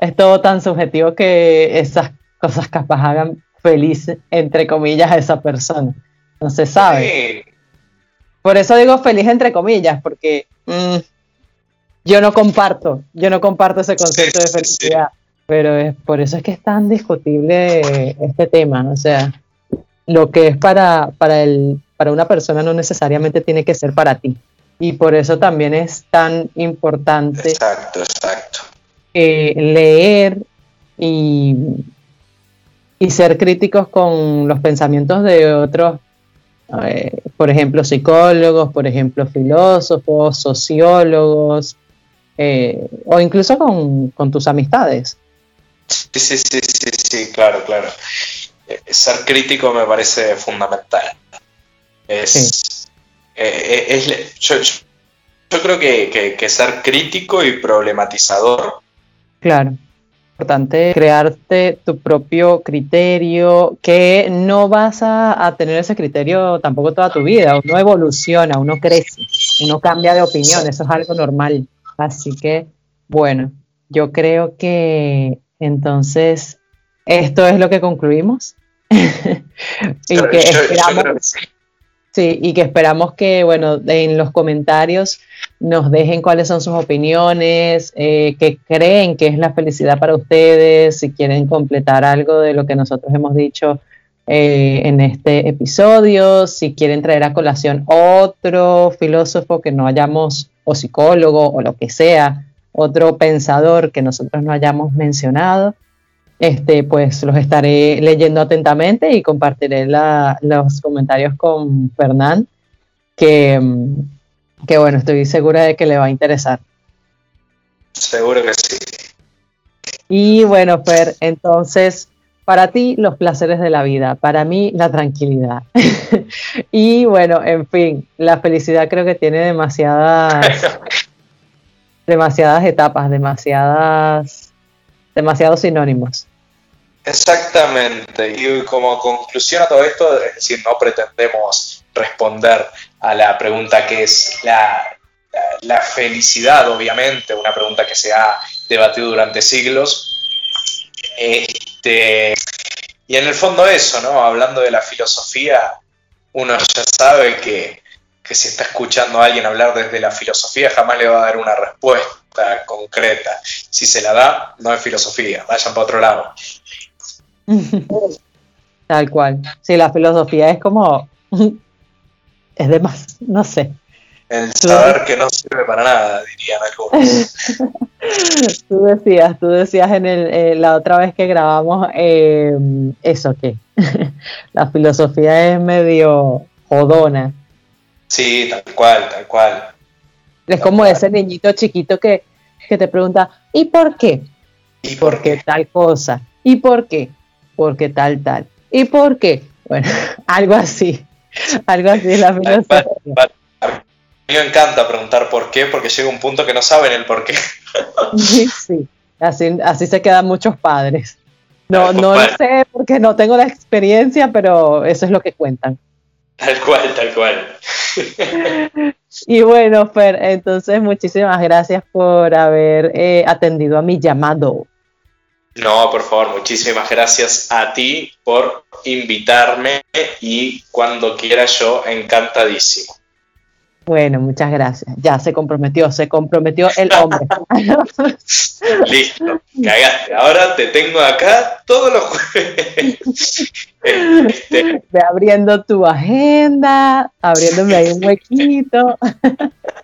es todo tan subjetivo que esas cosas capaz hagan feliz, entre comillas, a esa persona. No se sabe. Por eso digo feliz, entre comillas, porque mm, yo no comparto, yo no comparto ese concepto de felicidad, pero es, por eso es que es tan discutible este tema, o sea, lo que es para, para, el, para una persona no necesariamente tiene que ser para ti. Y por eso también es tan importante exacto, exacto. leer y, y ser críticos con los pensamientos de otros eh, por ejemplo, psicólogos, por ejemplo, filósofos, sociólogos, eh, o incluso con, tus amistades. Sí, sí, sí, sí, sí, claro, claro. Eh, ser crítico me parece fundamental. Es, eh, yo, creo que, que, ser crítico y problematizador. Claro. Importante crearte tu propio criterio, que no vas a, a, tener ese criterio tampoco toda tu vida. Uno evoluciona, uno crece, uno cambia de opinión, eso es algo normal. Así que, bueno, yo creo que entonces esto es lo que concluimos. y que esperamos, sí, y que esperamos que, bueno, en los comentarios nos dejen cuáles son sus opiniones, eh, qué creen que es la felicidad para ustedes, si quieren completar algo de lo que nosotros hemos dicho eh, en este episodio, si quieren traer a colación otro filósofo que no hayamos o psicólogo o lo que sea, otro pensador que nosotros no hayamos mencionado, este, pues los estaré leyendo atentamente y compartiré los comentarios con Fernán, que, que bueno, estoy segura de que le va a interesar. Seguro que sí. Y bueno, Fer, entonces, para ti los placeres de la vida, para mí la tranquilidad. y bueno, en fin, la felicidad creo que tiene demasiadas, demasiadas etapas, demasiadas, demasiados sinónimos. Exactamente, y como conclusión a todo esto, es decir, no pretendemos responder a la pregunta que es la, la felicidad, obviamente, una pregunta que se ha debatido durante siglos. Este, y en el fondo eso, ¿no? Hablando de la filosofía, uno ya sabe que, si está escuchando a alguien hablar desde la filosofía jamás le va a dar una respuesta concreta. Si se la da, no es filosofía, vayan para otro lado. Tal cual. Sí, la filosofía es como... es de más, no sé. El saber que no sirve para nada, dirían algunos. tú decías, tú decías en el, eh, la otra vez que grabamos eh, eso que la filosofía es medio jodona. Sí, tal cual, tal cual. Es como ese niñito chiquito que, te pregunta, ¿y por qué? ¿Y por qué? tal cosa. ¿Y por qué? Porque tal, tal. ¿Y por qué? Bueno, algo así. Algo así es la filosofía mí me encanta preguntar por qué, porque llega un punto que no saben el por qué. Sí, así, así se quedan muchos padres. No, no lo sé porque no tengo la experiencia, pero eso es lo que cuentan. Tal cual, tal cual. Y bueno, Fer, entonces muchísimas gracias por haber eh, atendido a mi llamado. No, por favor, muchísimas gracias a ti por invitarme y cuando quiera yo, encantadísimo. Bueno, muchas gracias. Ya se comprometió, se comprometió el hombre. Listo, cagaste. Ahora te tengo acá todos los jueves. Este, Ve abriendo tu agenda, abriéndome ahí un huequito.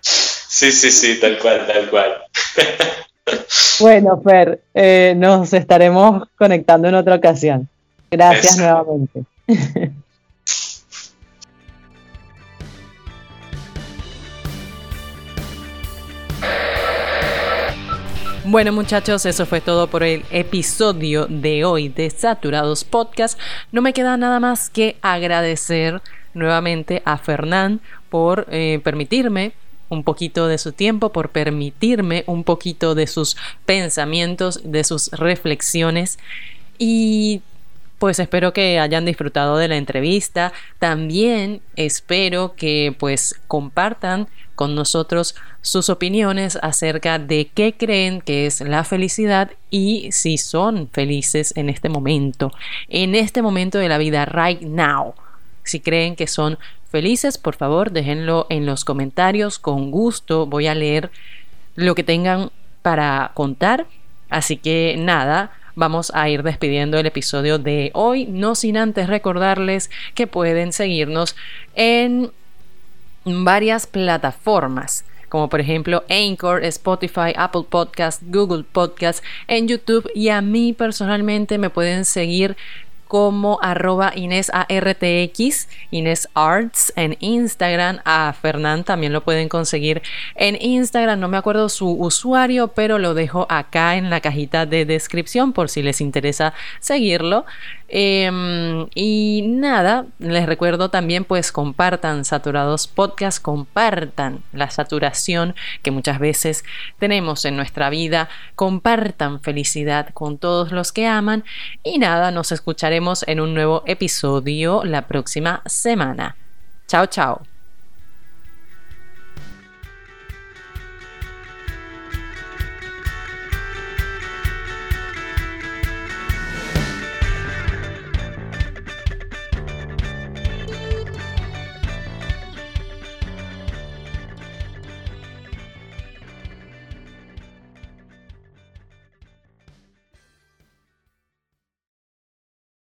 Sí, sí, sí, tal cual, tal cual. Bueno, Fer, eh, nos estaremos conectando en otra ocasión. Gracias nuevamente. Bueno muchachos, eso fue todo por el episodio de hoy de Saturados Podcast. No me queda nada más que agradecer nuevamente a Fernán por eh, permitirme un poquito de su tiempo, por permitirme un poquito de sus pensamientos, de sus reflexiones y pues espero que hayan disfrutado de la entrevista. También espero que pues compartan con nosotros sus opiniones acerca de qué creen que es la felicidad y si son felices en este momento, en este momento de la vida, right now. Si creen que son felices, por favor, déjenlo en los comentarios. Con gusto voy a leer lo que tengan para contar. Así que nada, vamos a ir despidiendo el episodio de hoy, no sin antes recordarles que pueden seguirnos en varias plataformas como por ejemplo Anchor, Spotify, Apple Podcast, Google Podcast, en YouTube y a mí personalmente me pueden seguir como arroba Inés ARTX, Inés Arts en Instagram. A Fernán también lo pueden conseguir en Instagram. No me acuerdo su usuario, pero lo dejo acá en la cajita de descripción por si les interesa seguirlo. Em, y nada, les recuerdo también pues compartan Saturados Podcast, compartan la saturación que muchas veces tenemos en nuestra vida, compartan felicidad con todos los que aman y nada, nos escucharemos en un nuevo episodio la próxima semana. Chao, chao.